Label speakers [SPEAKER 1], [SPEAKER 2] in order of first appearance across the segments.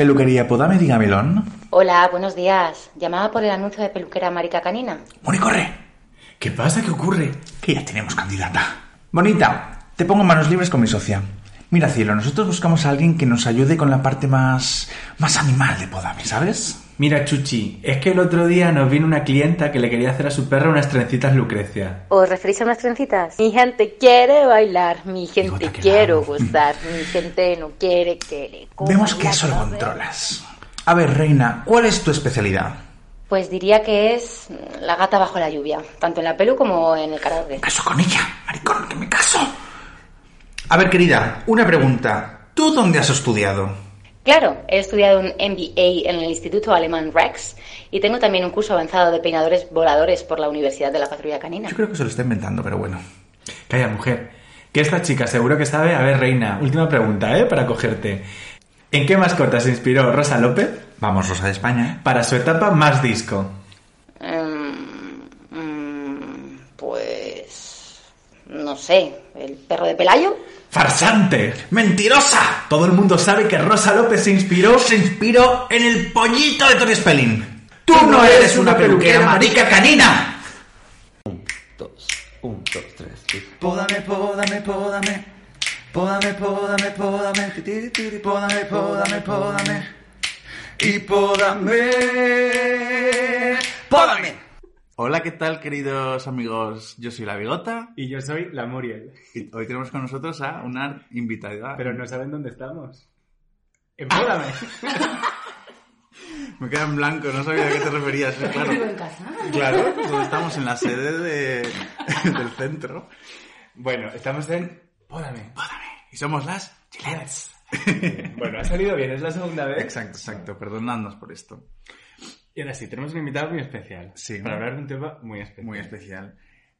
[SPEAKER 1] Peluquería Podame, dígamelo.
[SPEAKER 2] Hola, buenos días. Llamaba por el anuncio de peluquera Marica Canina.
[SPEAKER 1] Moni, corre.
[SPEAKER 3] ¿Qué pasa? ¿Qué ocurre?
[SPEAKER 1] Que ya tenemos candidata. Bonita, te pongo manos libres con mi socia. Mira, cielo, nosotros buscamos a alguien que nos ayude con la parte más. más animal de Podame, ¿sabes?
[SPEAKER 3] Mira, Chuchi, es que el otro día nos vino una clienta que le quería hacer a su perra unas trencitas Lucrecia.
[SPEAKER 2] ¿Os referís a unas trencitas? Mi gente quiere bailar, mi gente quiero gozar, mi gente no quiere que le
[SPEAKER 1] Vemos que eso lo controlas. A ver, reina, ¿cuál es tu especialidad?
[SPEAKER 2] Pues diría que es la gata bajo la lluvia, tanto en la pelu como en el karaoke.
[SPEAKER 1] Caso con ella, maricón, que me caso. A ver, querida, una pregunta. ¿Tú dónde has estudiado?
[SPEAKER 2] Claro, he estudiado un MBA en el Instituto Alemán Rex y tengo también un curso avanzado de peinadores voladores por la Universidad de la Patrulla Canina.
[SPEAKER 1] Yo creo que se lo está inventando, pero bueno.
[SPEAKER 3] Calla, mujer. Que esta chica seguro que sabe. A ver, reina, última pregunta, ¿eh? Para cogerte. ¿En qué mascota se inspiró Rosa López
[SPEAKER 1] Vamos, Rosa de España.
[SPEAKER 3] para su etapa más disco?
[SPEAKER 2] Mm, mm, pues... no sé, el perro de Pelayo.
[SPEAKER 3] ¡Farsante!
[SPEAKER 1] ¡Mentirosa!
[SPEAKER 3] Todo el mundo sabe que Rosa López se inspiró.
[SPEAKER 1] Se inspiró en el pollito de Tony Spelling.
[SPEAKER 3] ¡Tú no eres una peluquera, marica
[SPEAKER 1] canina!
[SPEAKER 4] dos, un, dos, tres, y...
[SPEAKER 5] Pódame, pódame, pódame. Pódame, pódame, pódame. Tiri, tiri, Pódame, pódame, pódame. Y pódame. Pódame.
[SPEAKER 1] Hola, ¿qué tal, queridos amigos? Yo soy La Bigota
[SPEAKER 3] Y yo soy la Muriel.
[SPEAKER 1] y hoy tenemos con nosotros a una invitada.
[SPEAKER 3] Pero no saben dónde estamos. Empódame.
[SPEAKER 1] Me queda en blanco, no sabía a qué te referías. Claro,
[SPEAKER 2] en casa?
[SPEAKER 1] claro, estamos en la sede de- del centro.
[SPEAKER 3] bueno, estamos en Pódame.
[SPEAKER 1] Pódame. Y somos las Gillettes.
[SPEAKER 3] Bueno, ha salido bien, es la segunda vez.
[SPEAKER 1] Exacto, exacto. Perdonadnos por esto.
[SPEAKER 3] Y ahora sí, tenemos un invitado muy especial.
[SPEAKER 1] Sí.
[SPEAKER 3] Para hablar de un tema muy especial.
[SPEAKER 1] Muy especial.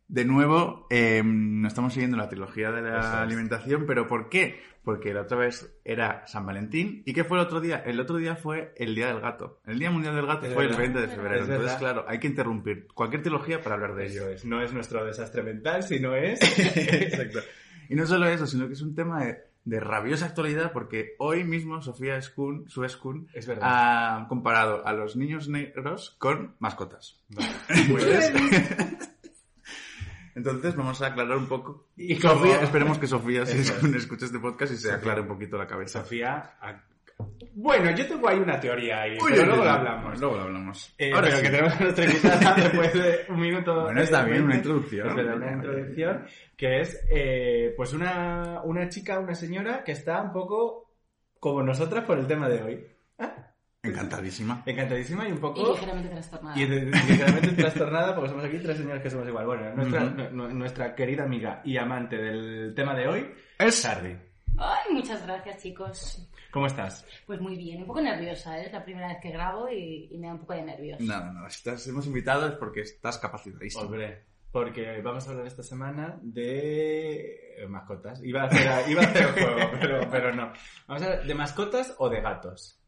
[SPEAKER 1] De nuevo, eh, no estamos siguiendo la trilogía de la
[SPEAKER 3] es.
[SPEAKER 1] alimentación, pero ¿por qué? Porque la otra vez era San Valentín. ¿Y qué fue el otro día? El otro día fue el Día del Gato. El Día Mundial del Gato
[SPEAKER 3] Es
[SPEAKER 1] fue
[SPEAKER 3] verdad.
[SPEAKER 1] el 20 de febrero.
[SPEAKER 3] Es
[SPEAKER 1] Entonces,
[SPEAKER 3] verdad.
[SPEAKER 1] claro, hay que interrumpir cualquier trilogía para hablar de
[SPEAKER 3] Ello. No es nuestro desastre mental, sino es.
[SPEAKER 1] Exacto. Y no solo eso, sino que es un tema de, de rabiosa actualidad porque hoy mismo Sofía Eskun, su Eskun,
[SPEAKER 3] Es verdad.
[SPEAKER 1] ha comparado a los niños negros con mascotas.
[SPEAKER 3] Vale.
[SPEAKER 1] Pues- Entonces vamos a aclarar un poco.
[SPEAKER 3] Y
[SPEAKER 1] Sofía, esperemos que Sofía si
[SPEAKER 3] es.
[SPEAKER 1] Escuche este podcast y se aclare un poquito la cabeza.
[SPEAKER 3] Sofía. Bueno, yo tengo ahí una teoría ahí,
[SPEAKER 1] Uy,
[SPEAKER 3] pero
[SPEAKER 1] uy,
[SPEAKER 3] luego
[SPEAKER 1] uy.
[SPEAKER 3] hablamos.
[SPEAKER 1] Luego lo hablamos.
[SPEAKER 3] Eh,
[SPEAKER 1] Ahora
[SPEAKER 3] pero
[SPEAKER 1] sí.
[SPEAKER 3] que tenemos a nuestra invitada después de un minuto.
[SPEAKER 1] Bueno, está bien, una introducción.
[SPEAKER 3] Una introducción que es eh, pues una, una chica, una señora que está un poco como nosotras por el tema de hoy.
[SPEAKER 1] Encantadísima.
[SPEAKER 3] Encantadísima y un
[SPEAKER 6] Y
[SPEAKER 3] poco...
[SPEAKER 6] ligeramente trastornada.
[SPEAKER 3] Y ligeramente trastornada porque somos aquí tres señores que somos igual. Bueno, nuestra, nuestra querida amiga y amante del tema de hoy
[SPEAKER 1] Es
[SPEAKER 3] Sardi.
[SPEAKER 6] Ay, muchas gracias, chicos.
[SPEAKER 3] ¿Cómo estás?
[SPEAKER 6] Pues muy bien, un poco nerviosa, ¿eh? es la primera vez que grabo y, y me da un poco de nervios.
[SPEAKER 1] Nada, no, si estás, hemos invitado es porque estás capacitadísimo.
[SPEAKER 3] Hombre, porque vamos a hablar esta semana de mascotas. Iba a hacer, iba a hacer juego, pero, pero no. Vamos a hablar de mascotas o de gatos.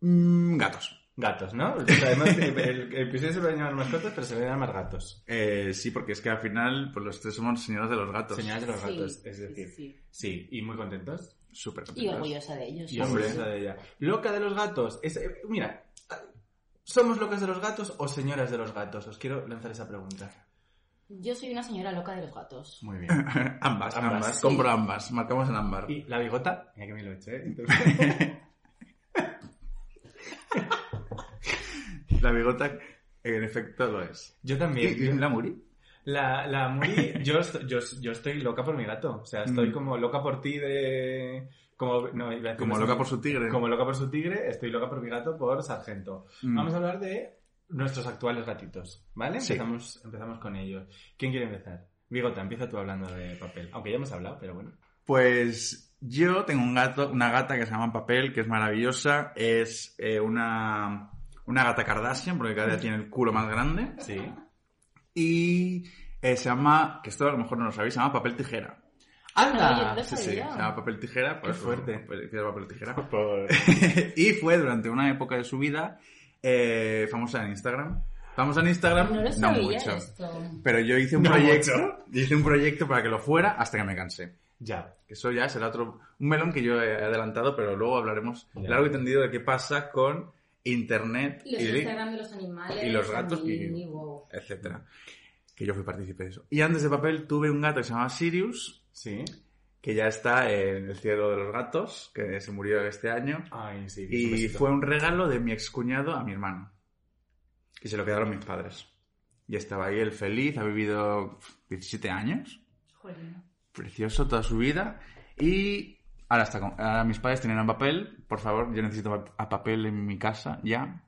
[SPEAKER 1] Mm, gatos.
[SPEAKER 3] Gatos, ¿no? Sea, además, el, el episodio se va a llamar mascotas, pero se va a llamar gatos.
[SPEAKER 1] Eh, sí, porque es que al final pues los tres somos señoras de los gatos.
[SPEAKER 3] Señales de los
[SPEAKER 6] Sí,
[SPEAKER 3] gatos, es decir.
[SPEAKER 6] sí, sí.
[SPEAKER 3] Sí, y muy contentos.
[SPEAKER 1] Súper
[SPEAKER 6] Y orgullosa de ellos.
[SPEAKER 3] Y
[SPEAKER 6] sí,
[SPEAKER 3] orgullosa
[SPEAKER 6] sí.
[SPEAKER 3] de ella. Loca de los gatos. Es, eh, mira, ¿somos locas de los gatos o señoras de los gatos? Os quiero lanzar esa pregunta.
[SPEAKER 6] Yo soy una señora loca de los gatos.
[SPEAKER 3] Muy bien.
[SPEAKER 1] ambas, ambas,
[SPEAKER 3] Ambas,
[SPEAKER 6] sí.
[SPEAKER 1] Compro ambas. Marcamos en ámbar.
[SPEAKER 3] Y la bigota, mira que me lo hecho, ¿eh? Entonces-
[SPEAKER 1] La bigota, en efecto, lo es.
[SPEAKER 3] yo
[SPEAKER 1] ¿Y,
[SPEAKER 3] también.
[SPEAKER 1] y la Muri?
[SPEAKER 3] La, la Muri, yo, yo, yo estoy loca por mi gato. O sea, estoy
[SPEAKER 1] Mm.
[SPEAKER 3] como loca por ti de... Como, no, iba a
[SPEAKER 1] Como loca por su tigre.
[SPEAKER 3] Como loca por su tigre, estoy loca por mi gato por Sargento.
[SPEAKER 1] Mm.
[SPEAKER 3] Vamos a hablar de nuestros actuales gatitos, ¿vale?
[SPEAKER 1] Sí.
[SPEAKER 3] Empezamos, empezamos con ellos. ¿Quién quiere empezar? Bigota, empieza tú hablando de papel. Aunque ya hemos hablado, pero bueno.
[SPEAKER 1] Pues yo tengo un gato, una gata que se llama Papel, que es maravillosa. Es eh, una, una gata Kardashian, porque cada día tiene el culo más grande.
[SPEAKER 3] Sí.
[SPEAKER 1] Y eh, se llama, que esto a lo mejor no lo sabéis, se llama Papel Tijera.
[SPEAKER 6] No lo
[SPEAKER 1] Sí, sí, se llama Papel Tijera. Pues,
[SPEAKER 3] fuerte.
[SPEAKER 1] Papel, papel Tijera.
[SPEAKER 3] Por...
[SPEAKER 1] y fue durante una época de su vida eh, famosa en Instagram. Famosa en Instagram,
[SPEAKER 6] No lo sabía
[SPEAKER 1] mucho.
[SPEAKER 6] esto.
[SPEAKER 1] Pero yo hice un
[SPEAKER 3] No
[SPEAKER 1] proyecto,
[SPEAKER 3] mucho.
[SPEAKER 1] hice un proyecto para que lo fuera hasta que me cansé.
[SPEAKER 3] Ya.
[SPEAKER 1] Eso ya será otro... Un melón que yo he adelantado, pero luego hablaremos
[SPEAKER 3] Ya.
[SPEAKER 1] largo y tendido de qué pasa con Internet
[SPEAKER 6] Y los
[SPEAKER 1] y,
[SPEAKER 6] Instagram de los animales.
[SPEAKER 1] y los gatos y-
[SPEAKER 6] wow.
[SPEAKER 1] etcétera. Que yo fui partícipe de eso. Y antes de papel tuve un gato que se llamaba Sirius,
[SPEAKER 3] Sí.
[SPEAKER 1] que ya está en el cielo de los gatos, que se murió este año.
[SPEAKER 3] Ay, sí.
[SPEAKER 1] Y fue un regalo de mi excuñado a mi hermano. Que se lo quedaron mis padres. Y estaba ahí él feliz, ha vivido 17 años.
[SPEAKER 6] Jolín.
[SPEAKER 1] Precioso toda su vida. Y ahora está con- ahora mis padres tienen a papel. Por favor, yo necesito a- papel en mi casa ya.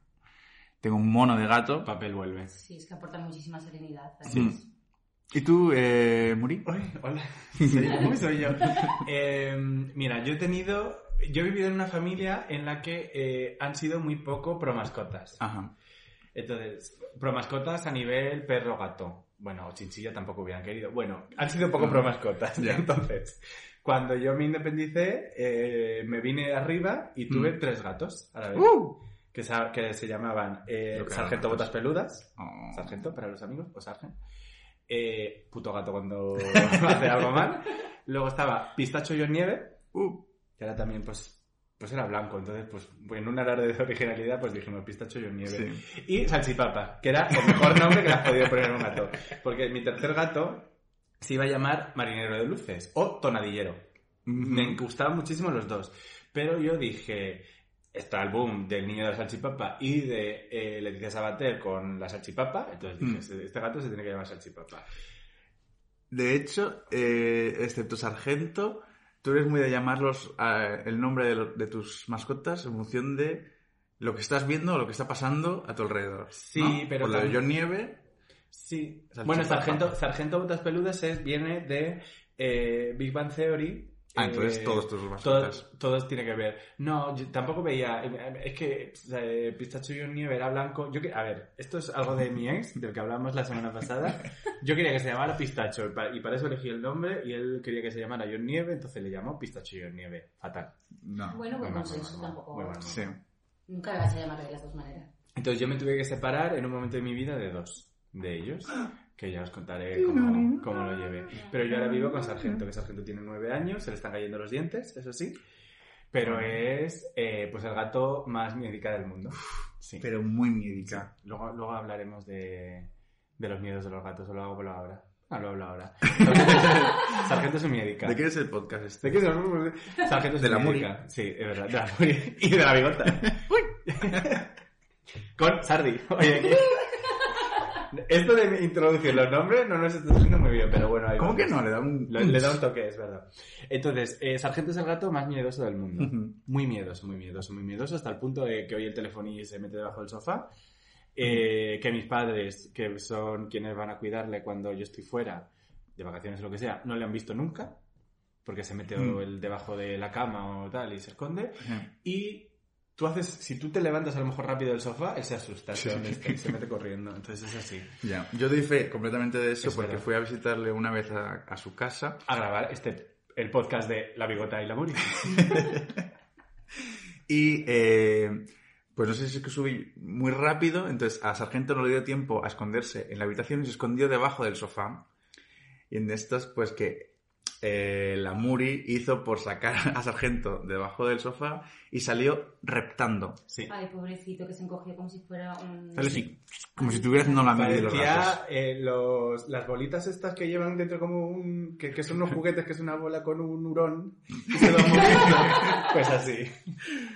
[SPEAKER 1] Tengo un mono de gato.
[SPEAKER 3] Papel vuelve.
[SPEAKER 6] Sí, es que aporta muchísima serenidad.
[SPEAKER 1] Sí. ¿Y tú, eh, Muri?
[SPEAKER 3] Hola. Soy, uy, soy yo. Eh, mira, yo he tenido. Yo he vivido en una familia en la que eh, han sido muy poco pro mascotas.
[SPEAKER 1] Ajá.
[SPEAKER 3] Entonces, pro mascotas a nivel perro-gato. Bueno, o chinchilla tampoco hubieran querido. Bueno, han sido poco pro mascotas.
[SPEAKER 1] Ya.
[SPEAKER 3] Entonces, cuando yo me independicé, eh, me vine arriba y tuve
[SPEAKER 1] Mm.
[SPEAKER 3] tres gatos a la vez.
[SPEAKER 1] ¡Uh!
[SPEAKER 3] Que, sa- que se llamaban eh, Sargento Botas Peludas.
[SPEAKER 1] Oh.
[SPEAKER 3] Sargento para los amigos, o Sargent. Eh, puto gato cuando hace algo mal. Luego estaba Pistacho y Nieve,
[SPEAKER 1] Uh.
[SPEAKER 3] que era también, pues, pues era blanco. Entonces, pues, en un alarde de originalidad, pues dijimos Pistacho y Nieve.
[SPEAKER 1] Sí.
[SPEAKER 3] Y Salchipapa, que era el mejor nombre que le has podido poner a un gato. Porque mi tercer gato se iba a llamar Marinero de Luces o Tonadillero. Me gustaban muchísimo los dos. Pero yo dije, está el boom del niño de la salchipapa y de eh, Leticia Sabater con la salchipapa. Entonces dije,
[SPEAKER 1] Mm.
[SPEAKER 3] este, este gato se tiene que llamar salchipapa.
[SPEAKER 1] De hecho, eh, excepto Sargento, tú eres muy de llamarlos eh, el nombre de, lo- de tus mascotas en función de lo que estás viendo o lo que está pasando a tu alrededor.
[SPEAKER 3] Sí,
[SPEAKER 1] ¿no?
[SPEAKER 3] pero
[SPEAKER 1] Por lo de John Nieve.
[SPEAKER 3] Sí.
[SPEAKER 1] Salchipapa.
[SPEAKER 3] Bueno, Sargento, Sargento Botas Peludas es, viene de eh, Big Bang Theory.
[SPEAKER 1] Ah, entonces
[SPEAKER 3] Eh,
[SPEAKER 1] todos tus mascotas.
[SPEAKER 3] Todos, todos tiene que ver. No, yo tampoco veía. Es que eh, Pistacho y Nieve era blanco. Yo que, a ver, esto es algo de mi ex, del que hablamos la semana pasada. Yo quería que se llamara Pistacho y pa- y para eso elegí el nombre y él quería que se llamara John Nieve, entonces le llamó Pistacho y John Nieve. Fatal.
[SPEAKER 1] No.
[SPEAKER 6] Bueno, buen
[SPEAKER 3] mal,
[SPEAKER 6] consenso tampoco.
[SPEAKER 3] muy mal.
[SPEAKER 1] Sí.
[SPEAKER 6] Nunca le vas a llamar de las dos maneras.
[SPEAKER 3] Entonces yo me tuve que separar en un momento de mi vida de dos de ellos, que ya os contaré cómo, cómo lo llevé. Pero yo ahora vivo con Sargento, que Sargento tiene nueve años, se le están cayendo los dientes, eso sí, pero es eh, pues el gato más miedica del mundo. Sí.
[SPEAKER 1] Pero muy miedica.
[SPEAKER 3] Luego, luego hablaremos de, de los miedos de los gatos, o lo hago por ahora. No, lo hablo ahora. Sargento es miedica.
[SPEAKER 1] ¿De qué es el podcast este?
[SPEAKER 3] ¿De qué es? Sargento es
[SPEAKER 1] De la
[SPEAKER 3] miedica. Sí, es verdad, de la Muri. Y de la bigota. Con Sardi. Oye, aquí. Esto de introducir los nombres no nos está haciendo muy bien, pero bueno. ahí
[SPEAKER 1] ¿Cómo
[SPEAKER 3] vamos.
[SPEAKER 1] que no? Le da un...
[SPEAKER 3] Le, le da un toque, es verdad. Entonces, eh, Sargento es el gato más miedoso del mundo.
[SPEAKER 1] Ujú.
[SPEAKER 3] Muy miedoso, muy miedoso, muy miedoso, hasta el punto de que hoy el teléfono y se mete debajo del sofá. Eh, que mis padres, que son quienes van a cuidarle cuando yo estoy fuera, de vacaciones o lo que sea, no le han visto nunca, porque se mete
[SPEAKER 1] Mm.
[SPEAKER 3] el debajo de la cama o tal y se esconde.
[SPEAKER 1] Ujú.
[SPEAKER 3] Y tú haces, si tú te levantas a lo mejor rápido del sofá, él se asusta, se, y se mete corriendo. Entonces es así.
[SPEAKER 1] Ya. Yo doy fe completamente de eso
[SPEAKER 3] Es
[SPEAKER 1] porque
[SPEAKER 3] verdad.
[SPEAKER 1] fui a visitarle una vez a, a su casa.
[SPEAKER 3] A grabar este, el podcast de La Bigota y la Muri.
[SPEAKER 1] Y eh, pues no sé si es que subí muy rápido, entonces a Sargento no le dio tiempo a esconderse en la habitación y se escondió debajo del sofá. Y en estas, pues que eh, la Muri hizo por sacar a Sargento debajo del sofá y salió reptando.
[SPEAKER 3] Sí.
[SPEAKER 6] Ay, pobrecito, que se encogió como si fuera un...
[SPEAKER 1] Sale así, como si estuviera haciendo la media de los.
[SPEAKER 3] Parecía eh, los, las bolitas estas que llevan dentro como un... Que, que son unos juguetes, que es una bola con un hurón y se. Pues así.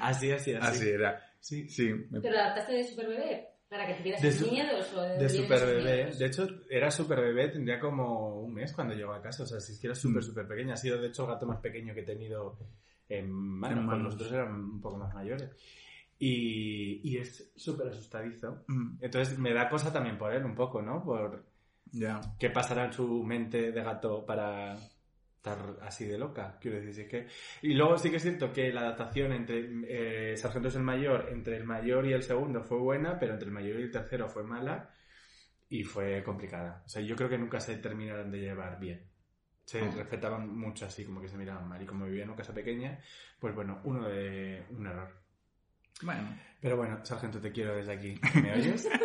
[SPEAKER 3] Así, así, así.
[SPEAKER 1] Así era.
[SPEAKER 3] Sí.
[SPEAKER 1] Sí, me-
[SPEAKER 6] ¿Pero adaptaste de super bebé? ¿Para que tuvieras
[SPEAKER 3] De
[SPEAKER 6] sus
[SPEAKER 3] su-
[SPEAKER 6] miedos o de,
[SPEAKER 3] De super bebé. De hecho, era super bebé, tendría como un mes cuando llegó a casa. O sea, si es que era súper,
[SPEAKER 1] Mm.
[SPEAKER 3] súper pequeña. Ha sido, de hecho, el gato más pequeño que he tenido en manos.
[SPEAKER 1] Manos.
[SPEAKER 3] Los otros eran un poco más mayores. Y, y es súper asustadizo.
[SPEAKER 1] Mm,
[SPEAKER 3] Entonces me da cosa también por él un poco, ¿no? Por
[SPEAKER 1] Ya.
[SPEAKER 3] qué pasará en su mente de gato para estar así de loca. Quiero decir, es que... Y luego sí que es cierto que la adaptación entre eh, Sargento es el mayor, entre el mayor y el segundo fue buena, pero entre el mayor y el tercero fue mala y fue complicada. O sea, yo creo que nunca se terminaron de llevar bien. Se
[SPEAKER 1] Ah.
[SPEAKER 3] respetaban mucho así, como que se miraban mal. Y como vivían en una casa pequeña, pues bueno, uno de un error.
[SPEAKER 1] Bueno.
[SPEAKER 3] Pero bueno, Sargento, te quiero desde aquí. ¿Me oyes?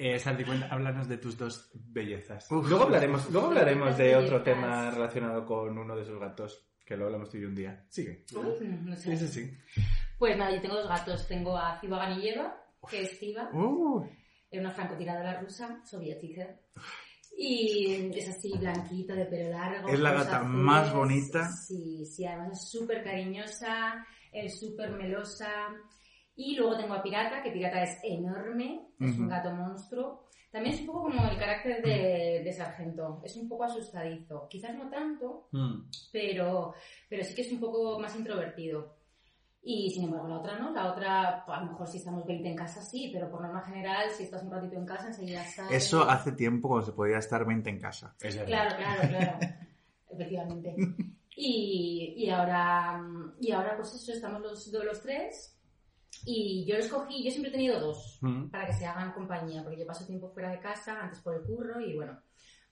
[SPEAKER 3] Eh, Santi, cuenta- háblanos de tus dos bellezas.
[SPEAKER 1] Uf.
[SPEAKER 3] luego hablaremos, luego hablaremos de
[SPEAKER 6] Bellezas.
[SPEAKER 3] otro tema relacionado con uno de sus gatos, que lo hablamos tú y un día. Sigue.
[SPEAKER 6] No sé.
[SPEAKER 3] Sí, sí, sí.
[SPEAKER 6] Pues nada, yo tengo dos gatos. Tengo a Ciba Ganilleva, que es Ciba,
[SPEAKER 1] Uh,
[SPEAKER 6] es una francotiradora rusa, soviética. Y es así, blanquita, de pelo largo.
[SPEAKER 1] Es la gata
[SPEAKER 6] azules.
[SPEAKER 1] más bonita.
[SPEAKER 6] Sí, sí, además es súper cariñosa, es súper melosa. Y luego tengo a Pirata, que Pirata es enorme, es un gato monstruo. También es un poco como el carácter de, de Sargento, es un poco asustadizo. Quizás no tanto,
[SPEAKER 3] Mm.
[SPEAKER 6] pero, pero sí que es un poco más introvertido. Y sin embargo, la otra no, la otra, pues, a lo mejor si estamos 20 en casa sí, pero por norma general, si estás un ratito en casa, enseguida sales.
[SPEAKER 1] eso hace tiempo cuando se podía estar 20 en casa.
[SPEAKER 3] Es.
[SPEAKER 6] Claro, claro, claro. Efectivamente. Y, y ahora, y ahora, pues eso, estamos los, los tres. Y yo los cogí, yo siempre he tenido dos,
[SPEAKER 3] Mm.
[SPEAKER 6] para que se hagan compañía, porque yo paso tiempo fuera de casa, antes por el curro, y bueno,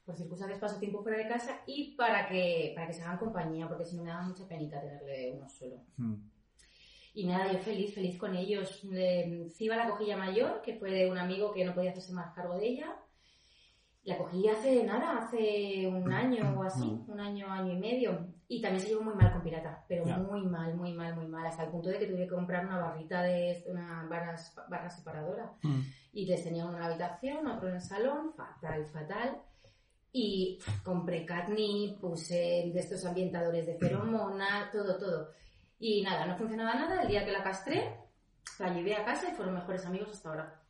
[SPEAKER 6] por circunstancias paso tiempo fuera de casa, y para que, para que se hagan compañía, porque si no me daba mucha penita tenerle uno solo.
[SPEAKER 1] Mm.
[SPEAKER 6] Y nada, yo feliz, feliz con ellos. Ciba la cogí ya mayor, que fue de un amigo que no podía hacerse más cargo de ella. La cogí hace nada, hace un año o así, un año, año y medio. Y también se llevó muy mal con Pirata, pero muy mal, muy mal, muy mal, hasta el punto de que tuve que comprar una barrita de una barra, barra separadora.
[SPEAKER 3] Mm.
[SPEAKER 6] Y les tenía uno en la habitación, otro en el salón, fatal, fatal. Y compré catnip, puse de estos ambientadores de feromona, todo, todo. Y nada, no funcionaba nada. El día que la castré, la llevé a casa y fueron mejores amigos hasta ahora.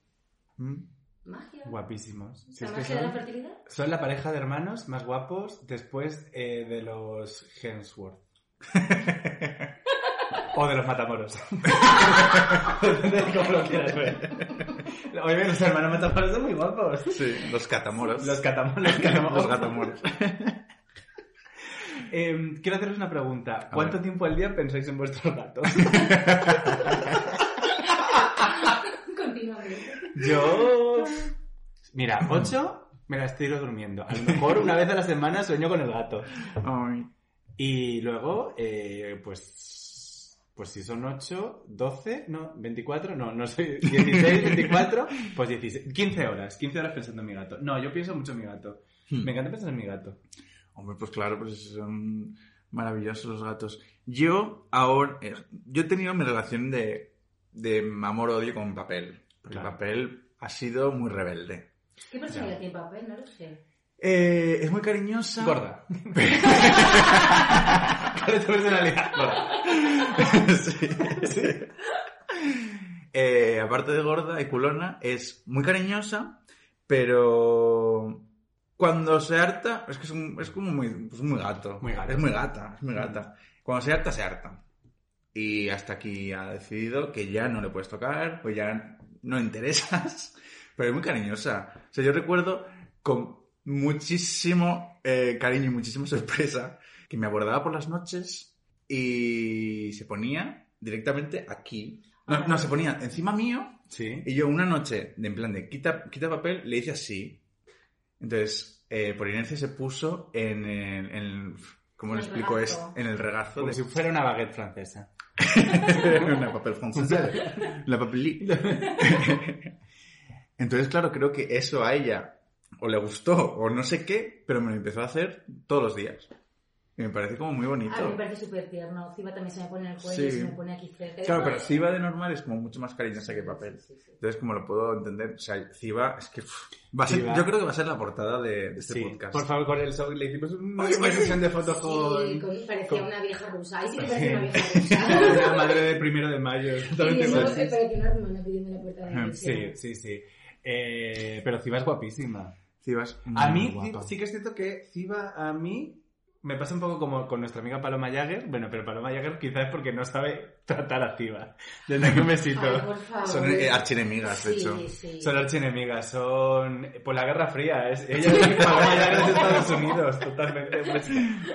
[SPEAKER 1] Mm.
[SPEAKER 6] Magia.
[SPEAKER 3] Guapísimos. Si
[SPEAKER 6] La
[SPEAKER 3] es que
[SPEAKER 6] magia de la
[SPEAKER 3] son,
[SPEAKER 6] fertilidad.
[SPEAKER 3] son la pareja de hermanos más guapos después eh, de los Hemsworth. o de los Matamoros. Cómo lo quieras ver. Oye, los hermanos Matamoros son muy guapos.
[SPEAKER 1] Sí, los catamoros.
[SPEAKER 3] Los catamoros. Los catamoros.
[SPEAKER 1] Los gatamoros.
[SPEAKER 3] Em, quiero haceros una pregunta. ¿Cuánto tiempo al día pensáis en vuestros gatos?
[SPEAKER 6] Continuamente.
[SPEAKER 3] Yo... Mira, ocho me las tiro durmiendo. A lo mejor una vez a la semana sueño con el gato.
[SPEAKER 1] Ay.
[SPEAKER 3] Y luego, eh, pues, pues si son 8, 12, no, 24, no, no soy 16, 24, pues 16, 15 horas, 15 horas pensando en mi gato. No, yo pienso mucho en mi gato.
[SPEAKER 1] Hmm.
[SPEAKER 3] Me encanta pensar en mi gato.
[SPEAKER 1] Hombre, pues claro, pues son maravillosos los gatos. Yo ahora, eh, yo he tenido mi relación de, de amor-odio con papel.
[SPEAKER 3] Claro.
[SPEAKER 1] el papel ha sido muy rebelde.
[SPEAKER 6] ¿Qué personalidad tiene papel? No lo sé.
[SPEAKER 1] Eh, es muy cariñosa.
[SPEAKER 3] Gorda. ¿Cuál es tu personalidad? Gorda.
[SPEAKER 1] sí, sí. Eh, aparte de gorda y culona, es muy cariñosa, pero cuando se harta, es que es, un- es como muy, pues muy gato.
[SPEAKER 3] Muy gato.
[SPEAKER 1] Es muy gata, es muy gata. Cuando se harta, se harta. Y hasta aquí ha decidido que ya no le puedes tocar, o ya no interesas, pero es muy cariñosa. O sea, yo recuerdo con muchísimo eh, cariño y muchísima sorpresa que me abordaba por las noches y se ponía directamente aquí. No, no, se ponía encima mío
[SPEAKER 3] Sí.
[SPEAKER 1] y yo una noche, de en plan de quita, quita papel, le hice así. Entonces, eh, por inercia se puso en el... en el- ¿Cómo
[SPEAKER 6] el
[SPEAKER 1] explico? Es en el regazo
[SPEAKER 3] Como
[SPEAKER 1] de
[SPEAKER 3] si fuera una baguette francesa.
[SPEAKER 1] una papel francesa. La papelí. Entonces, claro, creo que eso a ella o le gustó o no sé qué, pero me lo empezó a hacer todos los días. Y me parece como muy bonito.
[SPEAKER 6] A mí me parece súper tierno. Ciba también se me pone en el cuello
[SPEAKER 1] Sí.
[SPEAKER 6] y se me pone aquí cerca.
[SPEAKER 1] Claro, pero. Ciba de normal es como mucho más cariñosa que papel.
[SPEAKER 6] Sí, sí, sí.
[SPEAKER 1] Entonces, como lo puedo entender, o sea, Ciba es que va a ser, yo creo que va a ser la portada de, de este
[SPEAKER 3] Sí.
[SPEAKER 1] podcast.
[SPEAKER 3] Por favor, con el show le hicimos una, sesión de fotos
[SPEAKER 6] Sí,
[SPEAKER 3] con...
[SPEAKER 6] parecía
[SPEAKER 3] con-
[SPEAKER 6] una vieja rusa. Ahí sí que parecía una vieja rusa.
[SPEAKER 3] Una madre de primero de mayo.
[SPEAKER 6] Y eh, parecía una hermana pidiendo la puerta de.
[SPEAKER 1] Sí,
[SPEAKER 3] sí, sí. Eh, pero Ciba es guapísima.
[SPEAKER 1] Ciba es
[SPEAKER 3] A
[SPEAKER 1] muy
[SPEAKER 3] mí,
[SPEAKER 1] guapa.
[SPEAKER 3] Sí que es cierto que Ciba a mí me pasa un poco como con nuestra amiga Paloma Jagger. Bueno, pero Paloma Jagger quizás es porque no sabe tratar a Ciba. Desde aquí un besito.
[SPEAKER 6] Ay, por favor.
[SPEAKER 1] Son eh, archienemigas, de
[SPEAKER 6] Sí,
[SPEAKER 1] hecho.
[SPEAKER 6] sí.
[SPEAKER 3] Son archienemigas, son por la Guerra Fría. Es, ella es Paloma Jagger de Estados Unidos, totalmente. Un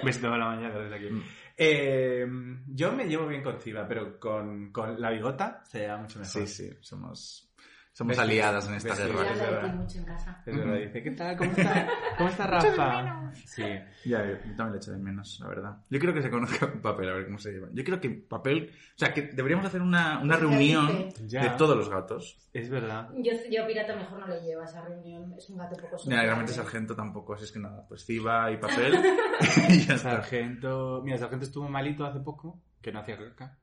[SPEAKER 3] besito, a Paloma Jagger desde aquí. Eh, yo me llevo bien con Ciba, pero con, con la bigota se lleva mucho mejor.
[SPEAKER 1] Sí, sí, somos, Somos
[SPEAKER 3] ¿Ves?
[SPEAKER 1] aliadas en esta
[SPEAKER 3] ¿Ves?
[SPEAKER 6] Yo
[SPEAKER 1] guerra.
[SPEAKER 3] es verdad.
[SPEAKER 6] ti mucho en casa.
[SPEAKER 3] Es verdad, dice, ¿qué tal? ¿Cómo está? ¿Cómo está Rafa? Sí.
[SPEAKER 1] Ya, yo, yo también le echo de menos, la verdad. Yo creo que se conozca papel, a ver cómo se lleva. Yo creo que papel... O sea, que deberíamos hacer una, una
[SPEAKER 6] ¿Qué
[SPEAKER 1] reunión de todos los gatos.
[SPEAKER 3] Es verdad.
[SPEAKER 6] Yo, yo pirata mejor no le llevo a esa reunión. Es un gato poco
[SPEAKER 1] Mira,
[SPEAKER 6] sociable.
[SPEAKER 1] realmente sargento tampoco, así es que nada. Pues Ciba y papel y ya está.
[SPEAKER 3] Sargento... Mira, Sargento estuvo malito hace poco, que no hacía caca.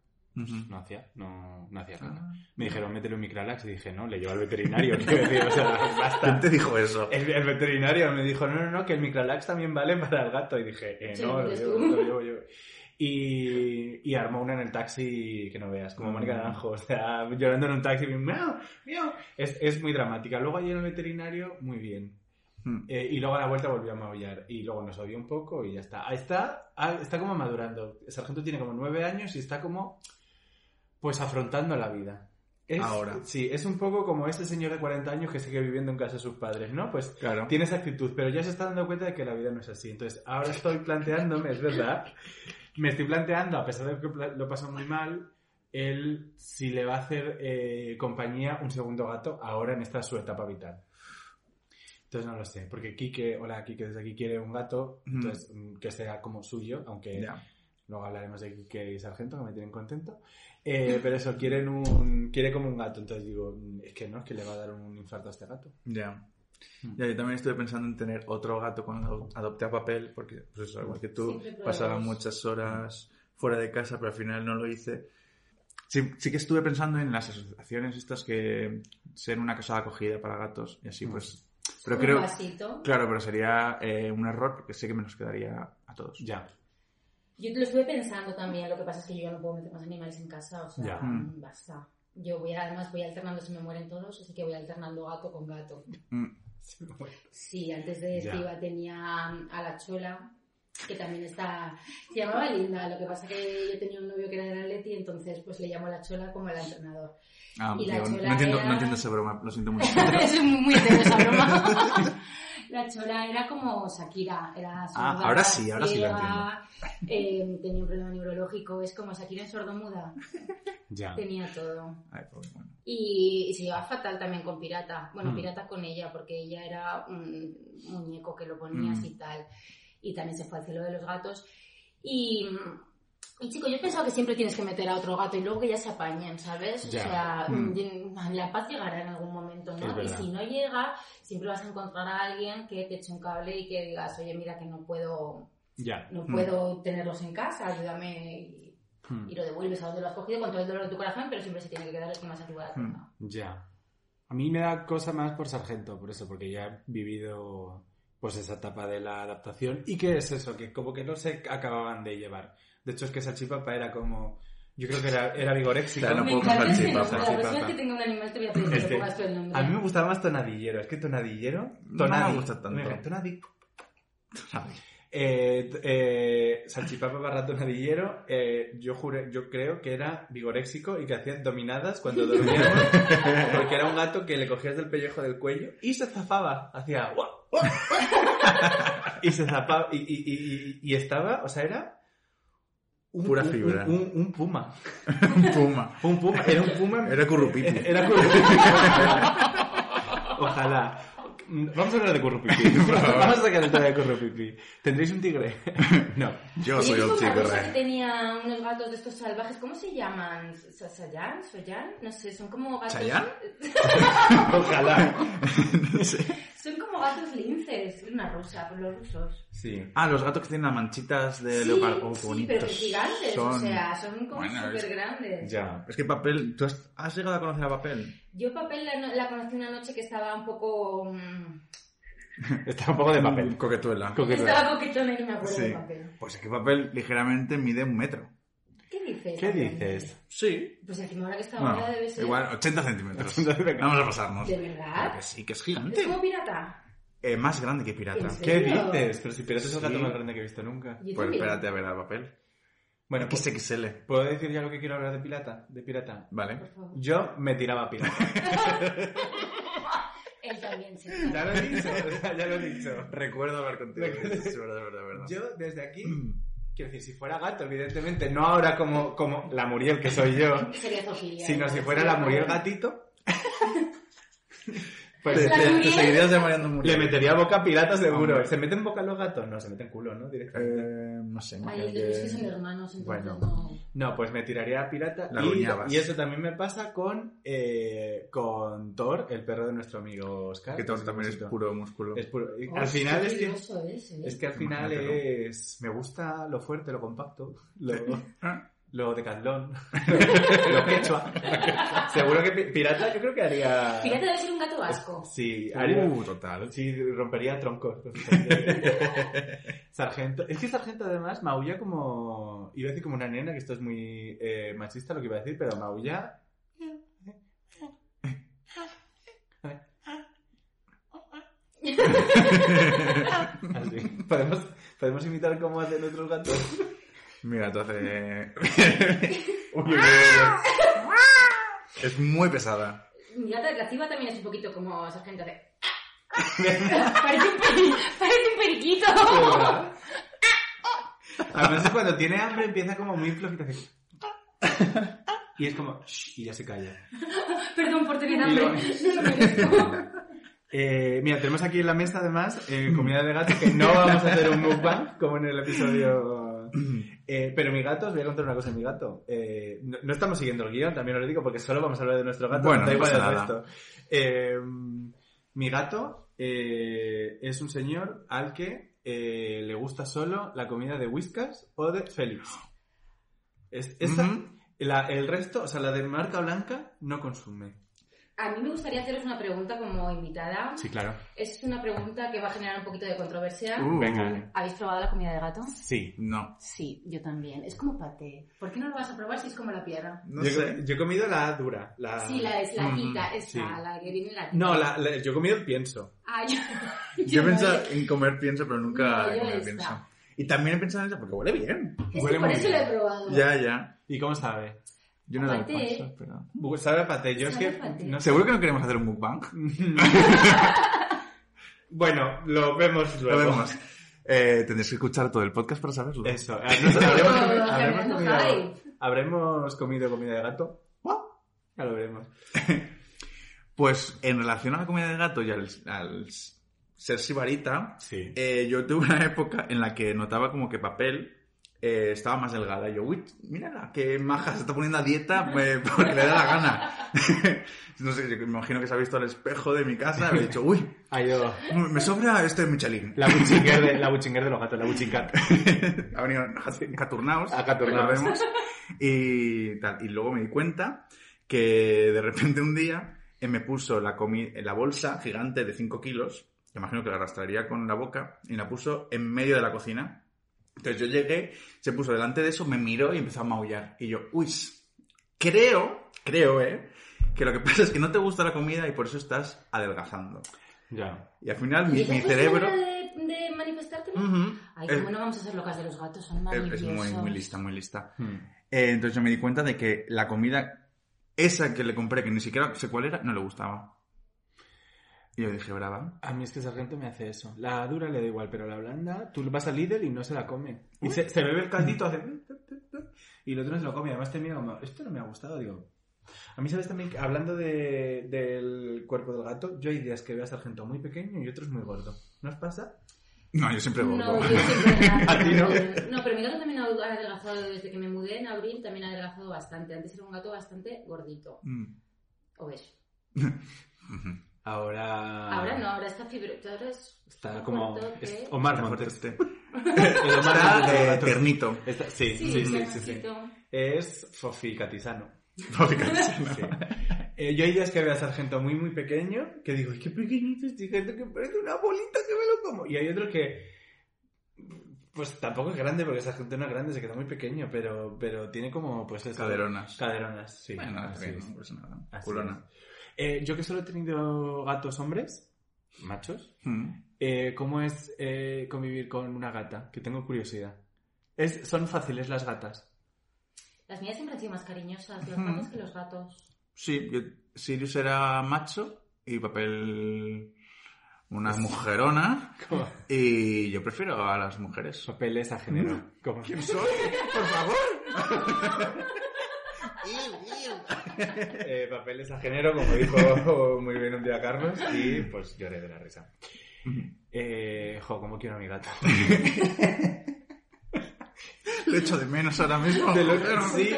[SPEAKER 3] No hacía, no, no hacía
[SPEAKER 1] Ah.
[SPEAKER 3] caca. Me dijeron, métele un micralax y dije, no, le llevo al veterinario. Decir, o sea,
[SPEAKER 1] ¿Quién
[SPEAKER 3] basta.
[SPEAKER 1] te dijo eso?
[SPEAKER 3] El, el veterinario me dijo, no, no, no, que el micralax también vale para el gato. Y dije, eh, no, lo llevo, lo llevo yo. Y, y armó una en el taxi que no veas, como Mónica. Naranjo, o sea, llorando en un taxi, miau, miau. Es, es muy dramática. Luego allí en el veterinario, muy bien.
[SPEAKER 1] Mm.
[SPEAKER 3] Eh, y luego a la vuelta volvió a maullar. Y luego nos odió un poco y ya está. Ahí está, ah, está como madurando. El sargento tiene como nueve años y está como, pues afrontando la vida. Es-
[SPEAKER 1] Ahora.
[SPEAKER 3] Sí, es un poco como ese señor de 40 años que sigue viviendo en casa de sus padres, ¿no? Pues
[SPEAKER 1] Claro.
[SPEAKER 3] tiene esa actitud, pero ya se está dando cuenta de que la vida no es así. Entonces, ahora estoy planteándome, es verdad, me estoy planteando, a pesar de que lo pasa muy mal, él si le va a hacer eh, compañía un segundo gato ahora en esta su etapa vital. Entonces no lo sé, porque Quique, hola Quique, desde aquí quiere un gato, entonces mm, que sea como suyo, aunque. Luego hablaremos de Quique y Sargento, que me tienen contento. Eh, pero eso, quieren un, quiere como un gato, entonces digo, mm, es que no, es que le va a dar un infarto a este gato.
[SPEAKER 1] Ya.
[SPEAKER 3] Mm.
[SPEAKER 1] Ya, yo también estuve pensando en tener otro gato cuando adopté a papel, porque, pues eso, igual que tú, pasaba muchas horas fuera de casa, pero al final no lo hice. Sí, sí que estuve pensando en las asociaciones estas que ser una casa de acogida para gatos y así,
[SPEAKER 3] Mm.
[SPEAKER 1] pues. Pero
[SPEAKER 6] un
[SPEAKER 1] creo,
[SPEAKER 6] vasito.
[SPEAKER 1] claro, pero sería eh, un error porque sé que me los quedaría a todos.
[SPEAKER 3] Ya.
[SPEAKER 6] Yo lo estuve pensando también, lo que pasa es que yo ya no puedo meter más animales en casa, o sea,
[SPEAKER 3] Ya.
[SPEAKER 6] mm, basta. Yo voy, además voy alternando, si me mueren todos, así que voy alternando gato con gato.
[SPEAKER 1] Mm,
[SPEAKER 6] Sí, antes de. Estiva tenía a la chola, que también está... Se llamaba Linda, lo que pasa que yo tenía un novio que era del Atleti, entonces pues le llamo la chola como el entrenador.
[SPEAKER 1] Ah,
[SPEAKER 6] Y la
[SPEAKER 1] digo,
[SPEAKER 6] chola
[SPEAKER 1] no, entiendo,
[SPEAKER 6] era-
[SPEAKER 1] no entiendo esa broma, lo siento mucho.
[SPEAKER 6] es muy hetero esa broma. La chola era como Shakira, era sorda,
[SPEAKER 1] Ah, ahora sí, ahora sí
[SPEAKER 6] ciega, eh, tenía un problema neurológico, es como Shakira en sordomuda,
[SPEAKER 3] Ya.
[SPEAKER 6] tenía todo.
[SPEAKER 1] Ay, pues, bueno.
[SPEAKER 6] Y, y se llevaba fatal también con Pirata. Bueno,
[SPEAKER 3] Mm.
[SPEAKER 6] Pirata con ella, porque ella era un muñeco que lo ponías
[SPEAKER 1] Mm.
[SPEAKER 6] y tal. Y también se fue al cielo de los gatos. Y, y chico, yo pensaba que siempre tienes que meter a otro gato y luego que ya se apañen, ¿sabes?
[SPEAKER 3] Ya.
[SPEAKER 6] O sea,
[SPEAKER 1] Mm.
[SPEAKER 6] la paz llegará en algún momento, ¿no? Y si no llega, siempre vas a encontrar a alguien que te eche un cable y que digas, oye, mira que no puedo,
[SPEAKER 3] Ya.
[SPEAKER 6] no
[SPEAKER 1] Mm.
[SPEAKER 6] puedo tenerlos en casa, ayúdame. Y,
[SPEAKER 3] Hmm.
[SPEAKER 6] y lo devuelves a donde lo has cogido con todo el dolor de tu corazón, pero siempre se tiene que quedar el que más ayuda
[SPEAKER 1] Mm.
[SPEAKER 6] tenga.
[SPEAKER 3] Ya. A mí me da cosa más por sargento, por eso, porque ya he vivido pues esa etapa de la adaptación. ¿Y qué es eso? Que como que no se acababan de llevar. De hecho, es que Salchipapa era como... Yo creo que era, era vigoréxico.
[SPEAKER 1] Claro, no
[SPEAKER 6] Me
[SPEAKER 1] puedo salchipapa.
[SPEAKER 6] La próxima que tenga un animal te voy a pedir que
[SPEAKER 3] Es
[SPEAKER 6] le
[SPEAKER 3] que
[SPEAKER 6] pongas tú el nombre.
[SPEAKER 3] A mí me gustaba más tonadillero. Es que tonadillero...
[SPEAKER 1] No me gusta tanto.
[SPEAKER 3] Mira, Tonadi. Eh, eh, salchipapa barra tonadillero, eh, yo juré, yo creo que era vigoréxico y que hacía dominadas cuando dormíamos, porque era un gato que le cogías del pellejo del cuello y se zafaba, hacía y se zafaba y, y, y, y estaba, o sea, era un,
[SPEAKER 1] Pura
[SPEAKER 3] un-
[SPEAKER 1] fibra.
[SPEAKER 3] un, un- un puma,
[SPEAKER 1] Un puma.
[SPEAKER 3] un puma, era un puma,
[SPEAKER 1] Era currupipi.
[SPEAKER 3] era currupipi. Ojalá. Vamos a hablar de currupipi. Vamos a sacar el tema de currupipi. ¿Tendréis un tigre? no.
[SPEAKER 1] Yo soy
[SPEAKER 6] ¿viste
[SPEAKER 1] el
[SPEAKER 6] una rosa que
[SPEAKER 1] tigre.
[SPEAKER 6] tenía unos gatos de estos salvajes, ¿cómo se llaman? Sa- ¿Sayan? ¿Soyan? No sé, son como gatos...
[SPEAKER 1] ¿Chayán?
[SPEAKER 3] Ojalá.
[SPEAKER 1] No sé.
[SPEAKER 6] Como gatos linces, una rosa, por los rusos.
[SPEAKER 3] Sí.
[SPEAKER 1] Ah, los gatos que tienen las manchitas de
[SPEAKER 6] sí,
[SPEAKER 1] leopardo. Oh,
[SPEAKER 6] sí,
[SPEAKER 1] bonitos.
[SPEAKER 6] pero gigantes, o
[SPEAKER 1] Son-
[SPEAKER 6] sea, son como
[SPEAKER 1] Bueno, es-
[SPEAKER 6] súper grandes.
[SPEAKER 3] Ya.
[SPEAKER 1] Es que papel, ¿tú has, has llegado a conocer a papel?
[SPEAKER 6] Yo papel la, la conocí una noche que estaba un poco... mm,
[SPEAKER 3] Está un poco de papel.
[SPEAKER 1] Coquetuela.
[SPEAKER 3] Coquetuela.
[SPEAKER 6] Estaba coquetona y no me acuerdo
[SPEAKER 1] Sí.
[SPEAKER 6] de papel.
[SPEAKER 1] Pues es que papel ligeramente mide un metro.
[SPEAKER 6] ¿Qué dices?
[SPEAKER 3] ¿Qué dices?
[SPEAKER 1] Sí.
[SPEAKER 6] Pues encima ahora que está
[SPEAKER 1] Bueno,
[SPEAKER 6] ahora debe ser...
[SPEAKER 1] igual 80 centímetros.
[SPEAKER 3] 80 centímetros.
[SPEAKER 1] Vamos a pasarnos.
[SPEAKER 6] ¿De
[SPEAKER 1] Claro
[SPEAKER 6] verdad?
[SPEAKER 1] que sí, que es
[SPEAKER 6] ¿Es
[SPEAKER 1] gigante.
[SPEAKER 6] como pirata?
[SPEAKER 1] Eh, más grande que pirata.
[SPEAKER 6] ¿En
[SPEAKER 3] ¿Qué
[SPEAKER 6] serio?
[SPEAKER 3] dices? Pero si Pirata es el gato
[SPEAKER 1] Sí.
[SPEAKER 3] más grande que he visto nunca.
[SPEAKER 6] Yo
[SPEAKER 1] Pues
[SPEAKER 6] también.
[SPEAKER 1] espérate a ver a papel.
[SPEAKER 3] Bueno, pues,
[SPEAKER 1] XXL.
[SPEAKER 3] ¿puedo decir ya lo que quiero hablar de pirata? De pirata.
[SPEAKER 1] Vale.
[SPEAKER 6] Por favor.
[SPEAKER 3] Yo me tiraba a pirata.
[SPEAKER 6] Él también se
[SPEAKER 3] ya lo he dicho, ya lo he dicho.
[SPEAKER 1] Recuerdo hablar contigo.
[SPEAKER 3] Recuerdo-
[SPEAKER 1] Es verdad, es verdad, es verdad.
[SPEAKER 3] Yo desde aquí, quiero decir, si fuera gato, evidentemente, no ahora como, como la Muriel que soy yo,
[SPEAKER 6] Sería zoofilia.
[SPEAKER 3] sino si fuera la Muriel gatito, Pues
[SPEAKER 1] Te, seguirías llamando Muriel.
[SPEAKER 3] le metería boca pirata seguro.
[SPEAKER 1] Hombre.
[SPEAKER 3] ¿Se meten boca los gatos? No, se meten culo, ¿no? Directamente.
[SPEAKER 1] Eh, no sé.
[SPEAKER 6] Ay, es que son hermanos, entonces
[SPEAKER 3] Bueno.
[SPEAKER 6] no...
[SPEAKER 3] No, pues me tiraría a pirata.
[SPEAKER 1] La
[SPEAKER 3] y, y eso también me pasa con, eh, con Thor, el perro de nuestro amigo Oscar.
[SPEAKER 1] Que todo también es puro músculo.
[SPEAKER 3] Es puro-
[SPEAKER 6] Oh,
[SPEAKER 3] al final es que,
[SPEAKER 6] es, ¿eh?
[SPEAKER 3] es que al final es... Me gusta lo fuerte, lo compacto, lo,
[SPEAKER 1] Ah,
[SPEAKER 3] lo de Catlón, lo quechua. Seguro que pi- pirata yo creo que haría...
[SPEAKER 6] Pirata debe ser un gato vasco.
[SPEAKER 3] Sí, haría...
[SPEAKER 1] Uh, total.
[SPEAKER 3] Sí, rompería troncos. Sargento. Es que Sargento además maulla como. Iba a decir como una nena, que esto es muy eh, machista lo que iba a decir, pero maulla. Así. ¿Podemos, podemos imitar cómo hacen otros gatos.
[SPEAKER 1] Mira, tú hace...
[SPEAKER 3] Uy,
[SPEAKER 1] es muy pesada.
[SPEAKER 6] Mi gata creativa también es un poquito como sargento de... parece, un peri- parece un periquito.
[SPEAKER 3] Además es cuando tiene hambre empieza como muy flojita. así. Y es como... "Shh", y ya se calla.
[SPEAKER 6] Perdón por tener hambre. No lo.
[SPEAKER 3] Eh, mira, tenemos aquí en la mesa además eh, comida de gato que no vamos a hacer un mukbang como en el episodio. Eh, pero mi gato, os voy a contar una cosa de mi gato. Eh, no, no estamos siguiendo el guion, también os lo digo, porque solo vamos a hablar de nuestro gato.
[SPEAKER 1] Bueno, no
[SPEAKER 3] igual resto. Eh, mi gato eh, es un señor al que le gusta solo la comida de Whiskas o de Félix. Es, esta-
[SPEAKER 1] Ujú.
[SPEAKER 3] la- el resto, o sea, la de marca blanca, no consume.
[SPEAKER 6] A mí me gustaría haceros una pregunta como invitada.
[SPEAKER 3] Sí, claro.
[SPEAKER 6] Es una pregunta que va a generar un poquito de controversia.
[SPEAKER 1] Uh,
[SPEAKER 3] Venga.
[SPEAKER 6] ¿Habéis probado la comida de gato?
[SPEAKER 3] Sí.
[SPEAKER 1] No.
[SPEAKER 6] Sí, yo también. Es como paté. ¿Por qué no lo vas a probar si es como la piedra?
[SPEAKER 1] No
[SPEAKER 3] yo,
[SPEAKER 1] sé.
[SPEAKER 3] yo he comido la dura. La...
[SPEAKER 6] Sí, la es la
[SPEAKER 1] Mm,
[SPEAKER 6] tita, esa,
[SPEAKER 3] sí.
[SPEAKER 6] la que viene en la tita.
[SPEAKER 3] No, la, la- yo he comido el pienso.
[SPEAKER 6] Ah, yo,
[SPEAKER 1] Yo he
[SPEAKER 6] no,
[SPEAKER 1] pensado en comer pienso, pero nunca
[SPEAKER 6] No,
[SPEAKER 1] comer
[SPEAKER 6] esta.
[SPEAKER 1] pienso. Y también he pensado en eso porque huele bien.
[SPEAKER 6] Es que
[SPEAKER 3] Huele
[SPEAKER 6] por
[SPEAKER 3] muy
[SPEAKER 6] eso
[SPEAKER 3] bien.
[SPEAKER 6] lo he probado.
[SPEAKER 1] Ya, ya.
[SPEAKER 3] ¿Y cómo sabe?
[SPEAKER 1] Yo no he dado
[SPEAKER 6] Aparte-
[SPEAKER 1] paso, pero...
[SPEAKER 3] Sabe a paté. Yo es que... No sé.
[SPEAKER 1] ¿Seguro que no queremos hacer un mukbang?
[SPEAKER 3] Bueno, lo vemos
[SPEAKER 1] Lo
[SPEAKER 3] luego.
[SPEAKER 1] vemos. Eh, tendréis que escuchar todo el podcast para saberlo.
[SPEAKER 3] Eso. Habremos, comido, habremos
[SPEAKER 6] generando
[SPEAKER 3] comido-
[SPEAKER 6] hype.
[SPEAKER 3] habremos comido comida de gato. Ya lo veremos.
[SPEAKER 1] Pues en relación a la comida de gato y al, al ser sibarita,
[SPEAKER 3] Sí.
[SPEAKER 1] eh, yo tuve una época en la que notaba como que papel eh, estaba más delgada. Y yo, uy, mírala, qué maja, se está poniendo a dieta eh, porque le da la gana. no sé, yo me imagino que se ha visto al espejo de mi casa y ha dicho, uy, me sobra este Michelin.
[SPEAKER 3] la buchinguer de, la buchinguer de los gatos, la buchincat.
[SPEAKER 1] ha venido Caturnaus.
[SPEAKER 3] A
[SPEAKER 1] recordemos. Y, tal. y luego me di cuenta que de repente un día eh, me puso la, comi la bolsa gigante de 5 kilos, que imagino que la arrastraría con la boca, y la puso en medio de la cocina. Entonces yo llegué, se puso delante de eso, me miró y empezó a maullar. Y yo, uy, creo, creo, eh, que lo que pasa es que no te gusta la comida y por eso estás adelgazando.
[SPEAKER 3] Ya.
[SPEAKER 1] Y al final
[SPEAKER 6] ¿Y
[SPEAKER 1] mi, mi cerebro...
[SPEAKER 6] de, de manifestártelo?
[SPEAKER 1] Ujú.
[SPEAKER 6] Ay,
[SPEAKER 1] Es-
[SPEAKER 6] cómo no vamos a ser locas de los gatos, son maravillosos.
[SPEAKER 1] es muy, muy lista, muy lista.
[SPEAKER 3] Hmm.
[SPEAKER 1] Eh, entonces yo me di cuenta de que la comida, esa que le compré, que ni siquiera sé cuál era, no le gustaba. Y yo dije, brava.
[SPEAKER 3] A mí este sargento me hace eso. La dura le da igual, pero la blanda, tú vas al líder y no se la come. Y se, se bebe el caldito, hace... Y el otro no se lo come. Además te mira como, esto no me ha gustado, digo... A mí, ¿sabes también? que Hablando de, del cuerpo del gato, yo hay días que veo a sargento muy pequeño y otros muy gordo. ¿No os pasa?
[SPEAKER 1] No, yo siempre gordo.
[SPEAKER 6] No, yo siempre
[SPEAKER 3] ¿A ti no?
[SPEAKER 6] No, pero mi gato también ha adelgazado desde que me mudé en abril, también ha adelgazado bastante. Antes era un gato bastante gordito,
[SPEAKER 1] Mm.
[SPEAKER 6] obeso.
[SPEAKER 3] Ahora...
[SPEAKER 6] Ahora no, ahora está fibroso, ahora es...
[SPEAKER 3] Está como... es
[SPEAKER 6] que-
[SPEAKER 3] Omar Montes.
[SPEAKER 1] fuerte este.
[SPEAKER 3] El Omar
[SPEAKER 1] Está eh,
[SPEAKER 3] gatos.
[SPEAKER 1] ternito.
[SPEAKER 3] Está- sí,
[SPEAKER 6] Sí,
[SPEAKER 3] sí, sí. Es foficatisano.
[SPEAKER 1] Fíjate, ¿no?
[SPEAKER 3] Sí. Eh, yo hay días que veo a Sargento muy, muy pequeño, que digo, ¡ay, qué pequeñito este gato que parece una bolita que me lo como! Y hay otro que, pues tampoco es grande, porque Sargento no es grande, se queda muy pequeño, pero, pero tiene como, pues eso.
[SPEAKER 1] Caderonas.
[SPEAKER 3] Caderonas, sí.
[SPEAKER 1] Bueno,
[SPEAKER 3] así
[SPEAKER 1] bien,
[SPEAKER 3] es.
[SPEAKER 1] no pasa nada.
[SPEAKER 3] Así
[SPEAKER 1] Culona.
[SPEAKER 3] Eh, yo que solo he tenido gatos hombres, machos,
[SPEAKER 1] Mm.
[SPEAKER 3] eh, ¿cómo es eh, convivir con una gata? Que tengo curiosidad. Es, son fáciles las gatas.
[SPEAKER 6] Las mías siempre han sido más cariñosas los
[SPEAKER 1] Ujú.
[SPEAKER 6] gatos que los gatos.
[SPEAKER 1] Sí, yo, Sirius era macho y papel una mujerona
[SPEAKER 3] Como
[SPEAKER 1] y yo prefiero a las mujeres.
[SPEAKER 3] papeles a género.
[SPEAKER 1] Mm.
[SPEAKER 3] Como-
[SPEAKER 1] ¿Quién soy? Por favor.
[SPEAKER 3] Eh, papeles a género, como dijo muy bien un día Carlos, y pues lloré de la risa. Eh, jo, como quiero a mi gato.
[SPEAKER 1] Le echo de menos ahora mismo.
[SPEAKER 3] Te lo- sí,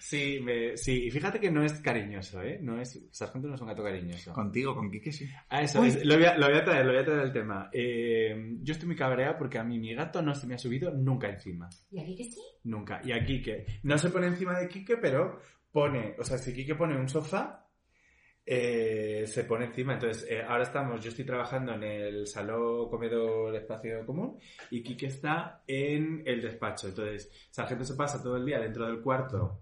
[SPEAKER 3] sí, me- sí, y fíjate que no es cariñoso, ¿eh? No es, Sargento no es un gato cariñoso.
[SPEAKER 1] Contigo, con Kike sí.
[SPEAKER 3] Ah, eso, es- lo, voy a, lo voy a traer, lo voy a traer al tema. Eh, yo estoy muy cabreada porque a mí mi gato no se me ha subido nunca encima.
[SPEAKER 6] ¿Y aquí que sí?
[SPEAKER 3] Nunca. Y a Quique. No se pone encima de Quique, pero pone, o sea, si Quique pone un sofá, eh, se pone encima. Entonces, eh, ahora estamos, yo estoy trabajando en el salón, comedor, espacio común, y Quique está en el despacho. Entonces, Sargento se pasa todo el día dentro del cuarto,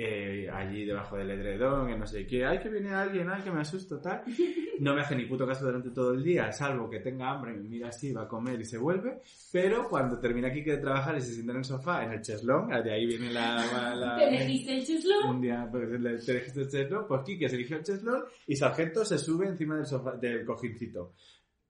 [SPEAKER 3] eh, allí debajo del edredón, en no sé qué, ay que viene alguien, ay que me asusto, tal. No me hace ni puto caso durante todo el día, salvo que tenga hambre, me mira así, va a comer y se vuelve. Pero cuando termina Quique de trabajar y se sienta en el sofá, en el cheslón, de ahí viene la...
[SPEAKER 6] ¿Te elegiste el chuslón?
[SPEAKER 3] un día pues, te elegiste el cheslón, pues Quique se eligió el cheslón y Sargento se sube encima del sofá, del cojincito.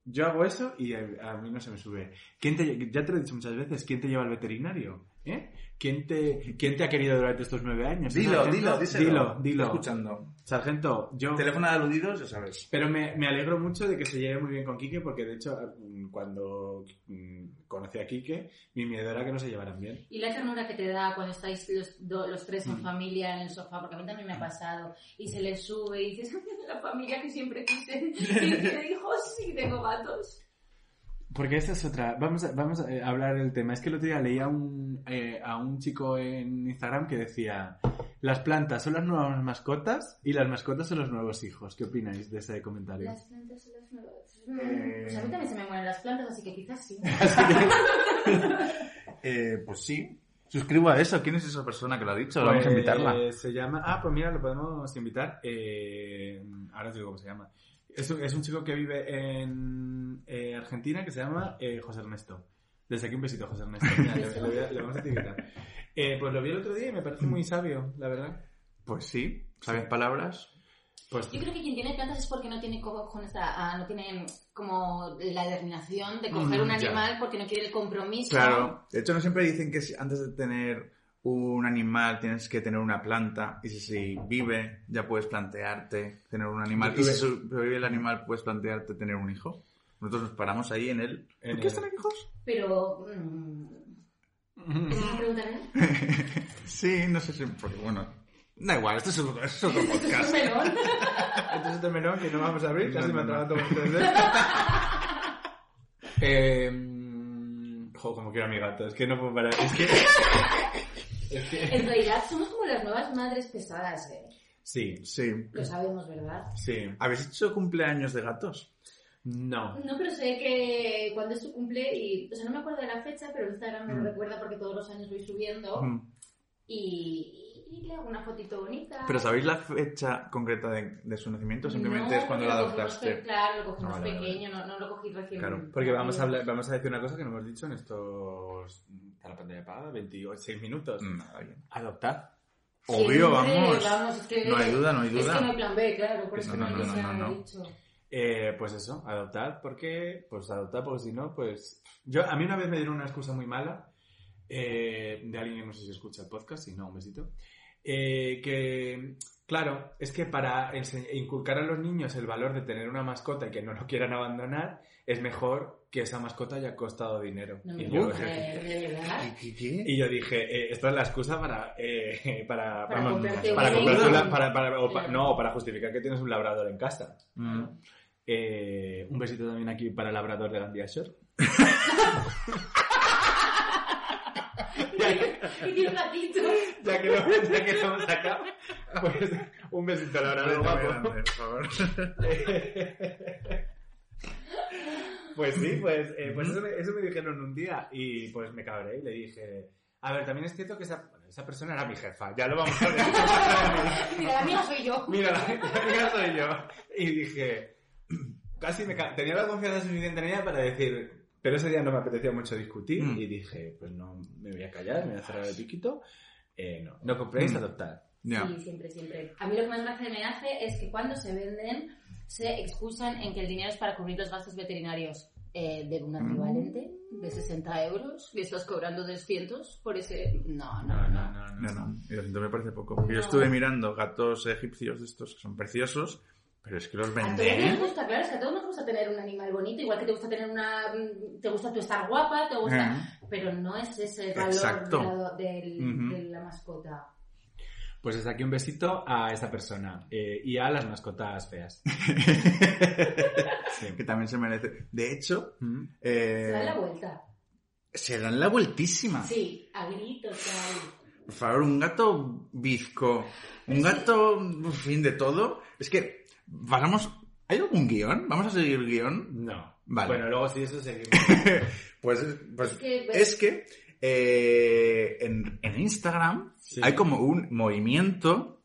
[SPEAKER 3] Yo hago eso y a, a mí no se me sube. ¿Quién te, ya te lo he dicho muchas veces, ¿quién te lleva al veterinario? ¿Eh? ¿Quién te, ¿Quién te ha querido durante estos nueve años?
[SPEAKER 1] Dilo, dilo, díselo.
[SPEAKER 3] Dilo, dilo.
[SPEAKER 1] Estoy escuchando.
[SPEAKER 3] Sargento, yo...
[SPEAKER 1] Teléfono de aludidos, ya sabes.
[SPEAKER 3] Pero me, me alegro mucho de que se lleve muy bien con Quique, porque de hecho, mm, cuando mm, conocí a Quique, mi miedo era que no se llevaran bien.
[SPEAKER 6] Y la ternura que te da cuando estáis los, do- los tres en familia en el sofá, porque a mí también me ha pasado, y se les sube y dices, la familia que siempre quise, y tiene hijos y tengo gatos.
[SPEAKER 3] Porque esa es otra. Vamos a, vamos a eh, hablar del tema. Es que el otro día leía un, eh, a un chico en Instagram que decía: Las plantas son las nuevas mascotas y las mascotas son los nuevos hijos. ¿Qué opináis de ese comentario?
[SPEAKER 6] Las plantas son las nuevas. Mm, Pues a mí también se me mueren las plantas, así que quizás sí.
[SPEAKER 1] Eh, pues sí. Suscribo a eso. ¿Quién es esa persona que lo ha dicho? Vamos a
[SPEAKER 3] Pues,
[SPEAKER 1] invitarla.
[SPEAKER 3] Se llama. Ah, pues mira, lo podemos invitar. Eh, ahora os digo cómo se llama. Es un, es un chico que vive en eh, Argentina que se llama eh, José Ernesto. Desde aquí un besito, José Ernesto. Mira, le, le voy a- le vamos a etiquetar. Eh, pues lo vi el otro día y me parece muy sabio, la verdad.
[SPEAKER 1] Pues sí. ¿Sabes palabras?
[SPEAKER 3] Pues
[SPEAKER 6] Yo creo que quien tiene plantas es porque no tiene cojones, a- a- no tiene como la determinación de coger
[SPEAKER 1] Mm,
[SPEAKER 6] un
[SPEAKER 1] ya.
[SPEAKER 6] animal porque no quiere el compromiso.
[SPEAKER 1] Claro. De hecho, no siempre dicen que antes de tener un animal tienes que tener una planta. Y si, si vive, ya puedes plantearte tener un animal. Y si sobrevive el animal, puedes plantearte tener un hijo. Nosotros nos paramos ahí en el...
[SPEAKER 3] En
[SPEAKER 1] ¿Por qué
[SPEAKER 3] el-
[SPEAKER 1] tener hijos?
[SPEAKER 6] Pero... mm, ¿Es una pregunta?
[SPEAKER 1] Sí, no sé si... Porque, bueno... Da igual, esto es otro, esto es otro podcast.
[SPEAKER 6] Melón.
[SPEAKER 3] Entonces este melón que no vamos a abrir,
[SPEAKER 1] No,
[SPEAKER 3] casi
[SPEAKER 1] no,
[SPEAKER 3] me
[SPEAKER 1] no.
[SPEAKER 3] atrapa todo el tres eh, mm, Jo, como quiero a mi gato, es que no puedo parar. Es que...
[SPEAKER 6] En realidad somos como las nuevas madres pesadas, ¿eh?
[SPEAKER 3] Sí,
[SPEAKER 1] Sí.
[SPEAKER 6] Lo sabemos, ¿verdad?
[SPEAKER 3] sí.
[SPEAKER 1] ¿Habéis hecho cumpleaños de gatos?
[SPEAKER 3] No.
[SPEAKER 6] No, pero sé que cuando es su cumple y... O sea, no me acuerdo de la fecha, pero Instagram me lo
[SPEAKER 1] Mm.
[SPEAKER 6] recuerda porque todos los años voy subiendo
[SPEAKER 1] Mm.
[SPEAKER 6] y, y le hago una fotito bonita.
[SPEAKER 1] ¿Pero sabéis la fecha concreta de, de su nacimiento? Simplemente
[SPEAKER 6] No,
[SPEAKER 1] es cuando la adoptaste.
[SPEAKER 6] pe- Claro, lo cogimos
[SPEAKER 1] Ah, vale, vale.
[SPEAKER 6] pequeño, no, no lo cogí recién.
[SPEAKER 1] Claro,
[SPEAKER 3] Porque vamos a hablar, vamos a decir una cosa que no hemos dicho en estos... Está la pantalla apagada, 26 minutos.
[SPEAKER 1] Mm, Nada, bien.
[SPEAKER 3] Adoptar.
[SPEAKER 1] Obvio,
[SPEAKER 6] Siempre,
[SPEAKER 1] vamos.
[SPEAKER 6] es que-
[SPEAKER 1] No hay duda, no hay
[SPEAKER 6] Es
[SPEAKER 1] duda.
[SPEAKER 6] que no hay plan B, claro, por eso
[SPEAKER 1] No,
[SPEAKER 6] no,
[SPEAKER 1] no, no, no, no.
[SPEAKER 6] dicho.
[SPEAKER 3] Eh, pues eso, adoptar, porque, pues adoptar, porque si no, pues... Yo, a mí una vez me dieron una excusa muy mala, eh, de alguien que no sé si escucha el podcast, si no, un besito, eh, que, claro, es que para inculcar a los niños el valor de tener una mascota y que no lo quieran abandonar, es mejor que esa mascota haya costado dinero.
[SPEAKER 6] No me
[SPEAKER 3] y, yo,
[SPEAKER 6] creer, de verdad.
[SPEAKER 1] ¿Qué, qué?
[SPEAKER 3] y yo dije, eh, esto es la excusa para, eh, para,
[SPEAKER 6] Para
[SPEAKER 3] vamos,
[SPEAKER 6] comprarte
[SPEAKER 3] para
[SPEAKER 6] un
[SPEAKER 3] comprarte
[SPEAKER 6] labrador.
[SPEAKER 3] una- para- para- o pa-
[SPEAKER 6] Claro.
[SPEAKER 3] no, para justificar que tienes un labrador en casa.
[SPEAKER 1] Mm.
[SPEAKER 3] Eh, un besito también aquí para el labrador de Gandía Shore.
[SPEAKER 6] Y tiene un gatito.
[SPEAKER 3] Ya que lo, ya que lo hemos sacado, pues un besito al labrador
[SPEAKER 1] Grande,
[SPEAKER 3] guapo.
[SPEAKER 1] por favor.
[SPEAKER 3] Pues sí, pues, eh, pues eso, me, eso me dijeron un día y pues me cabré y le dije... A ver, también es cierto que esa, bueno, esa persona era mi jefa, ya lo vamos a ver.
[SPEAKER 6] Mira, la mía soy yo.
[SPEAKER 3] Mira, la, la mía soy yo. Y dije, casi me tenía la confianza suficiente en ella para decir, pero ese día no me apetecía mucho discutir
[SPEAKER 1] Mm.
[SPEAKER 3] y dije, pues no, me voy a callar, me voy a cerrar el piquito. Eh, no, no compréis,
[SPEAKER 1] Mm.
[SPEAKER 3] adoptar.
[SPEAKER 6] Sí, siempre, siempre. A mí lo que más gracia me hace es que cuando se venden se excusan en que el dinero es para cubrir los gastos veterinarios. eh, de un equivalente de 60 euros y estás cobrando 200 por ese... No, no, no.
[SPEAKER 1] No, no, y 200 me parece poco. Yo estuve mirando gatos egipcios de estos que son preciosos, pero es que los
[SPEAKER 6] A todos nos
[SPEAKER 1] venden.
[SPEAKER 6] gusta, claro, es que a todos nos gusta tener un animal bonito, igual que te gusta tener una... te gusta tú estar guapa, te gusta... Pero no es ese valor
[SPEAKER 1] Exacto.
[SPEAKER 6] de la, del-
[SPEAKER 1] Ujú.
[SPEAKER 6] de la mascota.
[SPEAKER 3] Pues desde aquí un besito a esta persona eh, y a las mascotas feas.
[SPEAKER 1] Que también se merece. De hecho,
[SPEAKER 3] Mm.
[SPEAKER 1] eh,
[SPEAKER 6] Se da la vuelta.
[SPEAKER 1] se dan la vueltísima.
[SPEAKER 6] Sí, a gritos.
[SPEAKER 1] Por favor, un gato bizco, un gato, en fin, de todo. Es que, vamos, ¿hay algún guion? ¿Vamos a seguir guion?
[SPEAKER 3] No.
[SPEAKER 1] Vale.
[SPEAKER 3] Bueno, luego sí, eso seguimos.
[SPEAKER 1] Pues, pues
[SPEAKER 6] Es que-
[SPEAKER 1] es que eh, en, en Instagram
[SPEAKER 3] Sí.
[SPEAKER 1] hay como un movimiento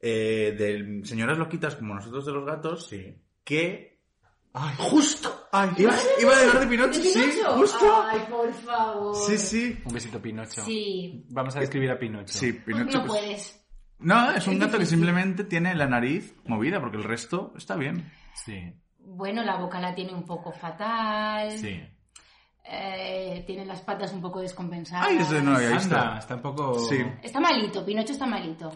[SPEAKER 1] eh, de señoras loquitas como nosotros de los gatos
[SPEAKER 3] Sí.
[SPEAKER 1] que... ¡Ay, justo! iba, iba a hablar de Pinocho,
[SPEAKER 6] ¿De
[SPEAKER 1] sí,
[SPEAKER 6] Pinocho?
[SPEAKER 1] justo.
[SPEAKER 6] Ay, por favor.
[SPEAKER 1] Sí, sí.
[SPEAKER 3] Un besito, Pinocho.
[SPEAKER 6] Sí.
[SPEAKER 3] Vamos a describir a Pinocho.
[SPEAKER 1] Sí, Pinocho.
[SPEAKER 6] no
[SPEAKER 1] pues-
[SPEAKER 6] puedes.
[SPEAKER 1] No, es un gato que simplemente tiene la nariz movida porque el resto está bien.
[SPEAKER 3] Sí.
[SPEAKER 6] Bueno, la boca la tiene un poco fatal.
[SPEAKER 3] Sí.
[SPEAKER 6] Eh, tiene las patas un poco descompensadas.
[SPEAKER 1] Ay, ese no,
[SPEAKER 3] Anda,
[SPEAKER 1] está.
[SPEAKER 3] está un poco...
[SPEAKER 1] Sí.
[SPEAKER 6] Está malito, Pinocho está malito.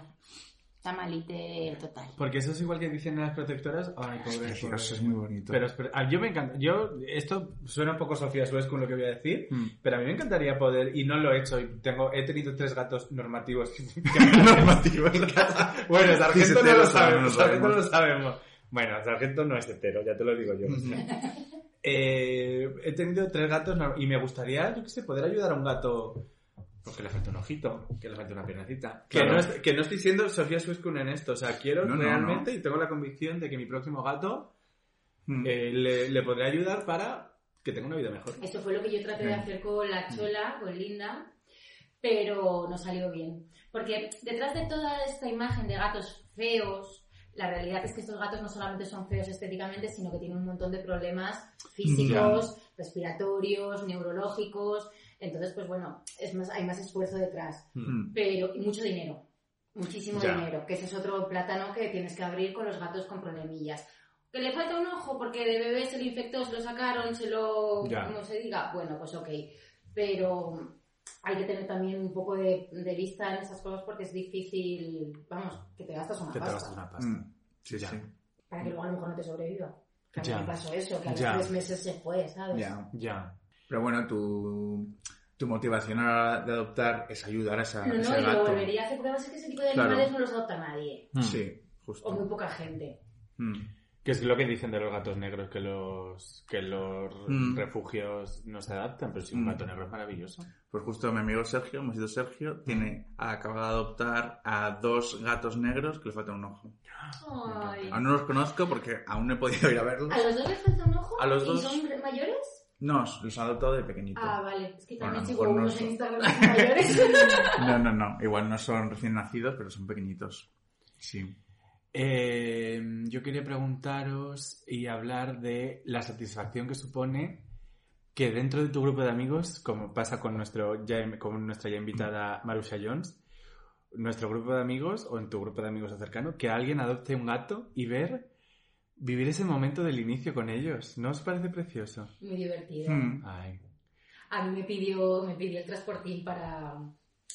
[SPEAKER 6] Está malite total.
[SPEAKER 3] Porque eso es igual que dicen las protectoras. Ay, pobre,
[SPEAKER 1] es muy bonito.
[SPEAKER 3] Pero, ah, yo me encanta. Yo, esto suena un poco Sofía Suez con lo que voy a decir,
[SPEAKER 1] Mm.
[SPEAKER 3] pero a mí me encantaría poder, y no lo he hecho, y tengo, he tenido tres gatos normativos.
[SPEAKER 1] Normativos.
[SPEAKER 3] bueno, Sargento no lo
[SPEAKER 1] no
[SPEAKER 3] sabemos,
[SPEAKER 1] lo
[SPEAKER 3] Sargento no lo
[SPEAKER 1] sabemos.
[SPEAKER 3] Bueno, Sargento no es hetero, ya te lo digo yo. Eh, he tenido tres gatos y me gustaría, yo qué sé, poder ayudar a un gato. Porque le falta un ojito, que le falta una piernecita. Que, no, es- que no estoy siendo Sofía Suezkun en esto. O sea, quiero
[SPEAKER 1] No, no,
[SPEAKER 3] realmente y tengo la convicción de que mi próximo gato
[SPEAKER 1] Mm.
[SPEAKER 3] eh, le, le podré ayudar para que tenga una vida mejor.
[SPEAKER 6] Eso fue lo que yo traté de
[SPEAKER 1] Mm.
[SPEAKER 6] hacer con la chola, con Linda, pero no salió bien. Porque detrás de toda esta imagen de gatos feos, la realidad es que estos gatos no solamente son feos estéticamente, sino que tienen un montón de problemas físicos, respiratorios, neurológicos. Entonces, pues bueno, es más, hay más esfuerzo detrás.
[SPEAKER 1] Mm.
[SPEAKER 6] Pero, y mucho dinero. Muchísimo
[SPEAKER 3] Ya.
[SPEAKER 6] dinero. Que ese es otro plátano que tienes que abrir con los gatos con problemillas. Que le falta un ojo porque de bebé se lo infectó, se lo sacaron, se lo...
[SPEAKER 3] Ya.
[SPEAKER 6] como se diga. Bueno, pues ok. Pero hay que tener también un poco de, de vista en esas cosas porque es difícil, vamos, que te gastas una
[SPEAKER 3] Que te
[SPEAKER 6] pasta.
[SPEAKER 3] gastas una pasta.
[SPEAKER 1] Mm. Sí,
[SPEAKER 3] Ya.
[SPEAKER 1] sí.
[SPEAKER 6] Para que luego a lo mejor no te sobreviva. Que a mí me pasó eso, que a los tres meses se fue, ¿sabes?
[SPEAKER 1] Ya.
[SPEAKER 3] Ya.
[SPEAKER 1] Pero bueno, tu, tu motivación a- de adoptar es ayudar a, esa,
[SPEAKER 6] No, no,
[SPEAKER 1] ese
[SPEAKER 6] y lo
[SPEAKER 1] gato.
[SPEAKER 6] volvería a hacer porque además es que ese tipo de
[SPEAKER 1] Claro.
[SPEAKER 6] animales no los adopta nadie.
[SPEAKER 3] Mm.
[SPEAKER 1] Sí, justo.
[SPEAKER 6] O muy poca gente.
[SPEAKER 1] Mm.
[SPEAKER 3] Que es lo que dicen de los gatos negros, que los, que los
[SPEAKER 1] Mm.
[SPEAKER 3] refugios no se adaptan, pero si un
[SPEAKER 1] Mm.
[SPEAKER 3] gato negro es maravilloso.
[SPEAKER 1] Pues justo mi amigo Sergio, hemos ido Sergio, tiene, acaba de adoptar a dos gatos negros que le falta un ojo.
[SPEAKER 6] Ay.
[SPEAKER 1] Aún no los conozco porque aún no he podido ir a verlos.
[SPEAKER 6] ¿A los dos les falta un ojo?
[SPEAKER 1] A los
[SPEAKER 6] ¿Y
[SPEAKER 1] dos.
[SPEAKER 6] son mayores?
[SPEAKER 1] No, los han adoptado de pequeñito.
[SPEAKER 6] Ah, vale. Es que
[SPEAKER 1] Bueno,
[SPEAKER 6] también
[SPEAKER 1] a lo
[SPEAKER 6] sigo
[SPEAKER 1] mejor no
[SPEAKER 6] unos
[SPEAKER 1] son-
[SPEAKER 6] en Instagram mayores.
[SPEAKER 1] No, no, no. Igual no son recién nacidos, pero son pequeñitos. Sí.
[SPEAKER 3] Eh, yo quería preguntaros y hablar de la satisfacción que supone que dentro de tu grupo de amigos, como pasa con, nuestro ya, con nuestra ya invitada Marusha Jones, nuestro grupo de amigos o en tu grupo de amigos cercano, que alguien adopte un gato y ver, vivir ese momento del inicio con ellos. ¿No os parece precioso?
[SPEAKER 6] Muy divertido.
[SPEAKER 1] Mm.
[SPEAKER 3] Ay,
[SPEAKER 6] A mí me pidió, me pidió el transportín para,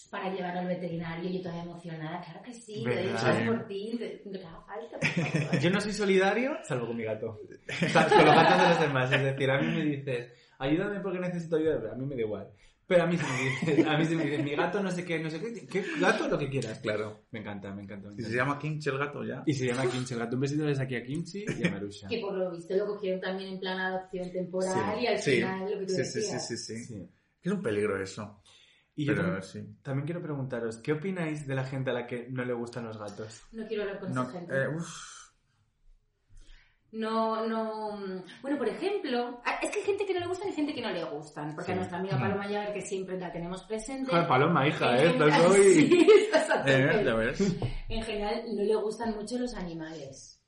[SPEAKER 6] para llevar al veterinario y yo toda emocionada. Claro que sí, le que haga falta, por favor.
[SPEAKER 3] Yo no soy solidario, salvo con mi gato. O sea, con los gatos de los demás. Es decir, a mí me dices, ayúdame porque necesito ayuda. A mí me da igual. Pero a mí sí me dices, a mí sí me dices, mi gato no sé qué, no sé qué, ¿qué gato? Lo que quieras.
[SPEAKER 1] Claro.
[SPEAKER 3] Me encanta, me encanta. me
[SPEAKER 1] Y se
[SPEAKER 3] encanta.
[SPEAKER 1] llama Kinch el gato ya.
[SPEAKER 3] Y se llama Kimchi el gato. Un besito desde aquí a Kimchi y a Marusha.
[SPEAKER 6] Que por lo visto lo cogieron también en plan adopción temporal
[SPEAKER 1] Sí,
[SPEAKER 6] y al
[SPEAKER 1] sí,
[SPEAKER 6] final lo que tú
[SPEAKER 1] Sí, sí, sí,
[SPEAKER 6] decías.
[SPEAKER 1] sí, sí.
[SPEAKER 3] Sí.
[SPEAKER 1] Es un peligro eso.
[SPEAKER 3] Y yo
[SPEAKER 1] Pero
[SPEAKER 3] también,
[SPEAKER 1] sí.
[SPEAKER 3] también quiero preguntaros, ¿qué opináis de la gente a la que no le gustan los gatos?
[SPEAKER 6] No quiero hablar con
[SPEAKER 1] No,
[SPEAKER 6] esa gente.
[SPEAKER 1] eh, uf.
[SPEAKER 6] No, no. Bueno, por ejemplo, es que hay gente que no le gustan y gente que no le gustan. Porque
[SPEAKER 3] Sí.
[SPEAKER 6] a nuestra amiga Paloma Llaver, que siempre la tenemos presente.
[SPEAKER 3] Joder, Paloma, hija,
[SPEAKER 6] en
[SPEAKER 3] ¿eh?
[SPEAKER 6] general-
[SPEAKER 3] Estás hoy-
[SPEAKER 6] Sí, estás a
[SPEAKER 1] Eh, ya ves.
[SPEAKER 6] En general, no le gustan mucho los animales.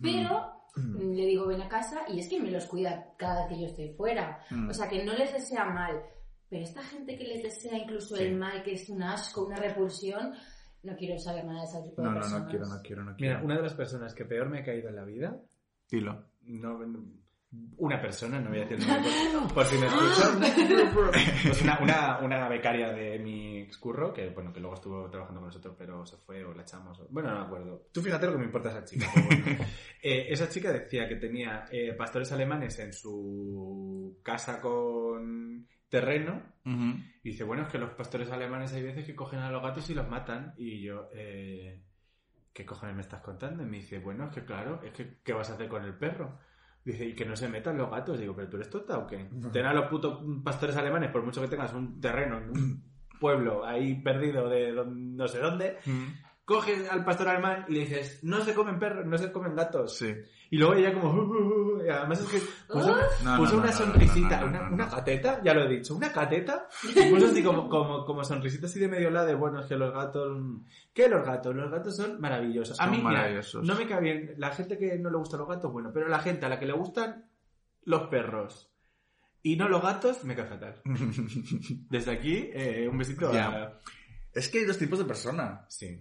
[SPEAKER 6] Pero
[SPEAKER 1] Mm.
[SPEAKER 6] le digo, ven a casa y es que me los cuida cada vez que yo estoy fuera.
[SPEAKER 1] Mm.
[SPEAKER 6] O sea, que no les desea mal. Pero esta gente que les desea incluso
[SPEAKER 3] Sí.
[SPEAKER 6] el mal, que es un asco, una repulsión, no quiero saber nada de ese tipo de
[SPEAKER 1] No, no,
[SPEAKER 6] personas.
[SPEAKER 1] no quiero, no quiero, no quiero.
[SPEAKER 3] Mira, una de las personas que peor me ha caído en la vida
[SPEAKER 1] Dilo.
[SPEAKER 3] no, una persona, no voy a decir el nombre por, por si me escuchan, pues una, una, una becaria de mi excurro, que bueno, que luego estuvo trabajando con nosotros, pero se fue o la echamos. o- Bueno, no me acuerdo. Tú fíjate lo que me importa esa chica. bueno. Eh, esa chica decía que tenía eh, pastores alemanes en su casa con terreno y dice, bueno, es que los pastores alemanes hay veces que cogen a los gatos y los matan. Y yo, eh, ¿qué cojones me estás contando? Y me dice, bueno, es que claro, es que ¿qué vas a hacer con el perro? Dice, y que no se metan los gatos. Digo, ¿pero tú eres tonta o qué? Ten a los putos pastores alemanes, por mucho que tengas un terreno en un pueblo ahí perdido de no sé dónde, coges al pastor alemán y le dices, no se comen perros, no se comen gatos.
[SPEAKER 1] Sí.
[SPEAKER 3] Y luego ella como... "Uh, uh, uh", y además es que puso,
[SPEAKER 1] No,
[SPEAKER 3] puso
[SPEAKER 1] no,
[SPEAKER 3] una
[SPEAKER 1] no,
[SPEAKER 3] sonrisita,
[SPEAKER 1] no, no,
[SPEAKER 3] una,
[SPEAKER 1] no, no.
[SPEAKER 3] una cateta, ya lo he dicho, una cateta. Y puso así como, como, como sonrisita así de medio lado de, bueno, es que los gatos... ¿Qué los gatos? Los gatos son maravillosos. a mí, mira, no me cae bien. La gente que no le gustan los gatos, bueno, pero la gente a la que le gustan los perros y no los gatos, me cae fatal. Desde aquí, eh, un besito a...
[SPEAKER 1] Es que hay dos tipos de personas.
[SPEAKER 3] Sí,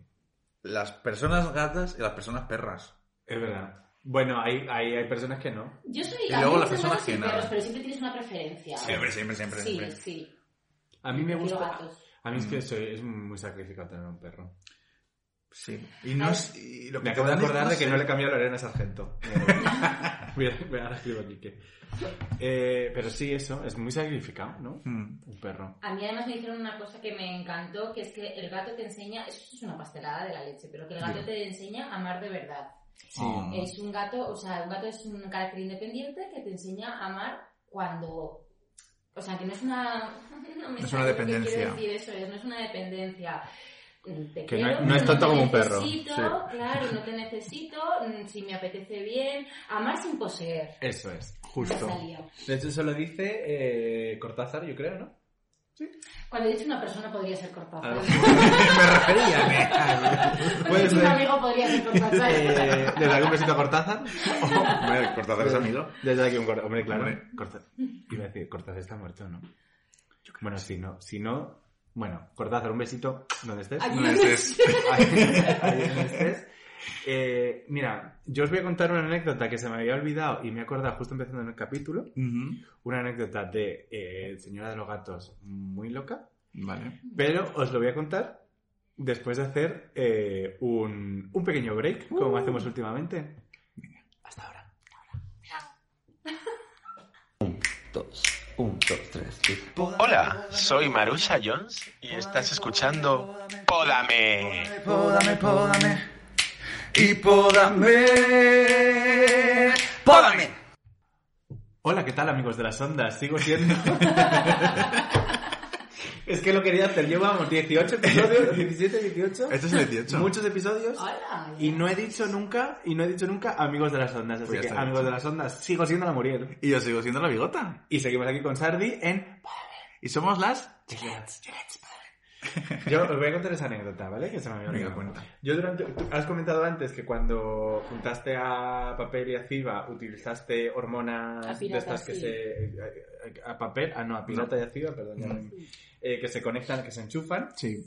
[SPEAKER 1] Las personas gatas y las personas perras.
[SPEAKER 3] es verdad. Bueno, hay, hay, hay personas que no.
[SPEAKER 6] Yo soy
[SPEAKER 1] Y
[SPEAKER 6] a mí
[SPEAKER 1] luego las personas que
[SPEAKER 6] perros, pero siempre tienes una preferencia.
[SPEAKER 1] Siempre, siempre, siempre,
[SPEAKER 6] Sí,
[SPEAKER 1] siempre.
[SPEAKER 6] sí.
[SPEAKER 3] A mí me gusta... A mí es
[SPEAKER 1] Mm.
[SPEAKER 3] que soy, es muy sacrificado tener un perro.
[SPEAKER 1] Sí. Y no es... y lo que
[SPEAKER 3] Me acabo de
[SPEAKER 1] es-
[SPEAKER 3] acordar de que no le cambié a Lorena Sargento. voy a, voy a escribo aquí que... Eh, pero sí, eso, es muy sacrificado, ¿no?
[SPEAKER 1] Mm.
[SPEAKER 3] Un perro.
[SPEAKER 6] A mí además me dijeron una cosa que me encantó, que es que el gato te enseña, eso es una pastelada de la leche, pero que el gato
[SPEAKER 3] Dime.
[SPEAKER 6] te enseña a amar de verdad.
[SPEAKER 3] Sí.
[SPEAKER 1] Oh.
[SPEAKER 6] Es un gato, o sea, un gato es un carácter independiente que te enseña a amar cuando... O sea, que no es una... No, me
[SPEAKER 1] Es
[SPEAKER 6] sale
[SPEAKER 1] una dependencia.
[SPEAKER 6] quiero decir eso es, no es una dependencia. Te
[SPEAKER 3] Que
[SPEAKER 6] quiero,
[SPEAKER 3] no- no es tonto
[SPEAKER 6] te
[SPEAKER 3] como un perro.
[SPEAKER 6] necesito,
[SPEAKER 1] Sí.
[SPEAKER 6] Claro, no te necesito, mm, si me apetece bien. Amar sin poseer.
[SPEAKER 3] Eso es.
[SPEAKER 1] Justo.
[SPEAKER 3] De hecho, eso lo dice eh, Cortázar, yo creo, ¿no?
[SPEAKER 6] Cuando he dicho una persona podría ser Cortázar.
[SPEAKER 3] Ah.
[SPEAKER 1] Me refería,
[SPEAKER 3] Puede
[SPEAKER 6] un
[SPEAKER 3] ser.
[SPEAKER 6] amigo podría ser Cortázar.
[SPEAKER 3] Eh, ¿Desde aquí un besito a Cortázar?
[SPEAKER 1] Hombre, Cortázar es amigo.
[SPEAKER 3] Desde aquí un Cortázar. Hombre, claro.
[SPEAKER 1] Hombre.
[SPEAKER 3] Cortázar. Iba a decir, Cortázar está muerto, ¿no? Bueno, si no, si no... Bueno, Cortázar, un besito donde estés.
[SPEAKER 6] Aquí.
[SPEAKER 1] No es-
[SPEAKER 3] Ahí, donde estés. Eh, mira, yo os voy a contar una anécdota que se me había olvidado y me he acordado justo empezando en el capítulo. Una anécdota de eh, Señora de los Gatos muy loca.
[SPEAKER 1] Vale.
[SPEAKER 3] Pero os lo voy a contar después de hacer eh, un, un pequeño break, como hacemos últimamente. Hasta ahora.
[SPEAKER 4] Un, dos, un, dos, tres.
[SPEAKER 7] Hola, soy Marusha Jones y estás escuchando Pódame.
[SPEAKER 5] Pódame, pódame. Y pódame. Pódame.
[SPEAKER 3] Hola, ¿qué tal amigos de las ondas? Sigo siendo... es que lo quería hacer. Llevamos 18 episodios, 17, 18.
[SPEAKER 1] Este es el 18.
[SPEAKER 3] Muchos episodios.
[SPEAKER 6] Hola.
[SPEAKER 3] Y no he dicho nunca, y no he dicho nunca amigos de las ondas. Así
[SPEAKER 1] Pues
[SPEAKER 3] que amigos de las ondas, sigo siendo la Muriel.
[SPEAKER 1] Y yo sigo siendo la bigota.
[SPEAKER 3] Y seguimos aquí con Sardi en
[SPEAKER 1] Y somos las...
[SPEAKER 3] Yo os voy a contar esa anécdota, ¿vale? Que se me había olvidado.
[SPEAKER 1] cuenta.
[SPEAKER 3] Yo durante... tú has comentado antes que cuando juntaste a papel y a ciba utilizaste hormonas
[SPEAKER 6] A
[SPEAKER 3] de estas que
[SPEAKER 6] sí.
[SPEAKER 3] se... A papel, ah no, a pirata y a ciba, perdón, ya eh, que se conectan, que se enchufan.
[SPEAKER 1] Sí.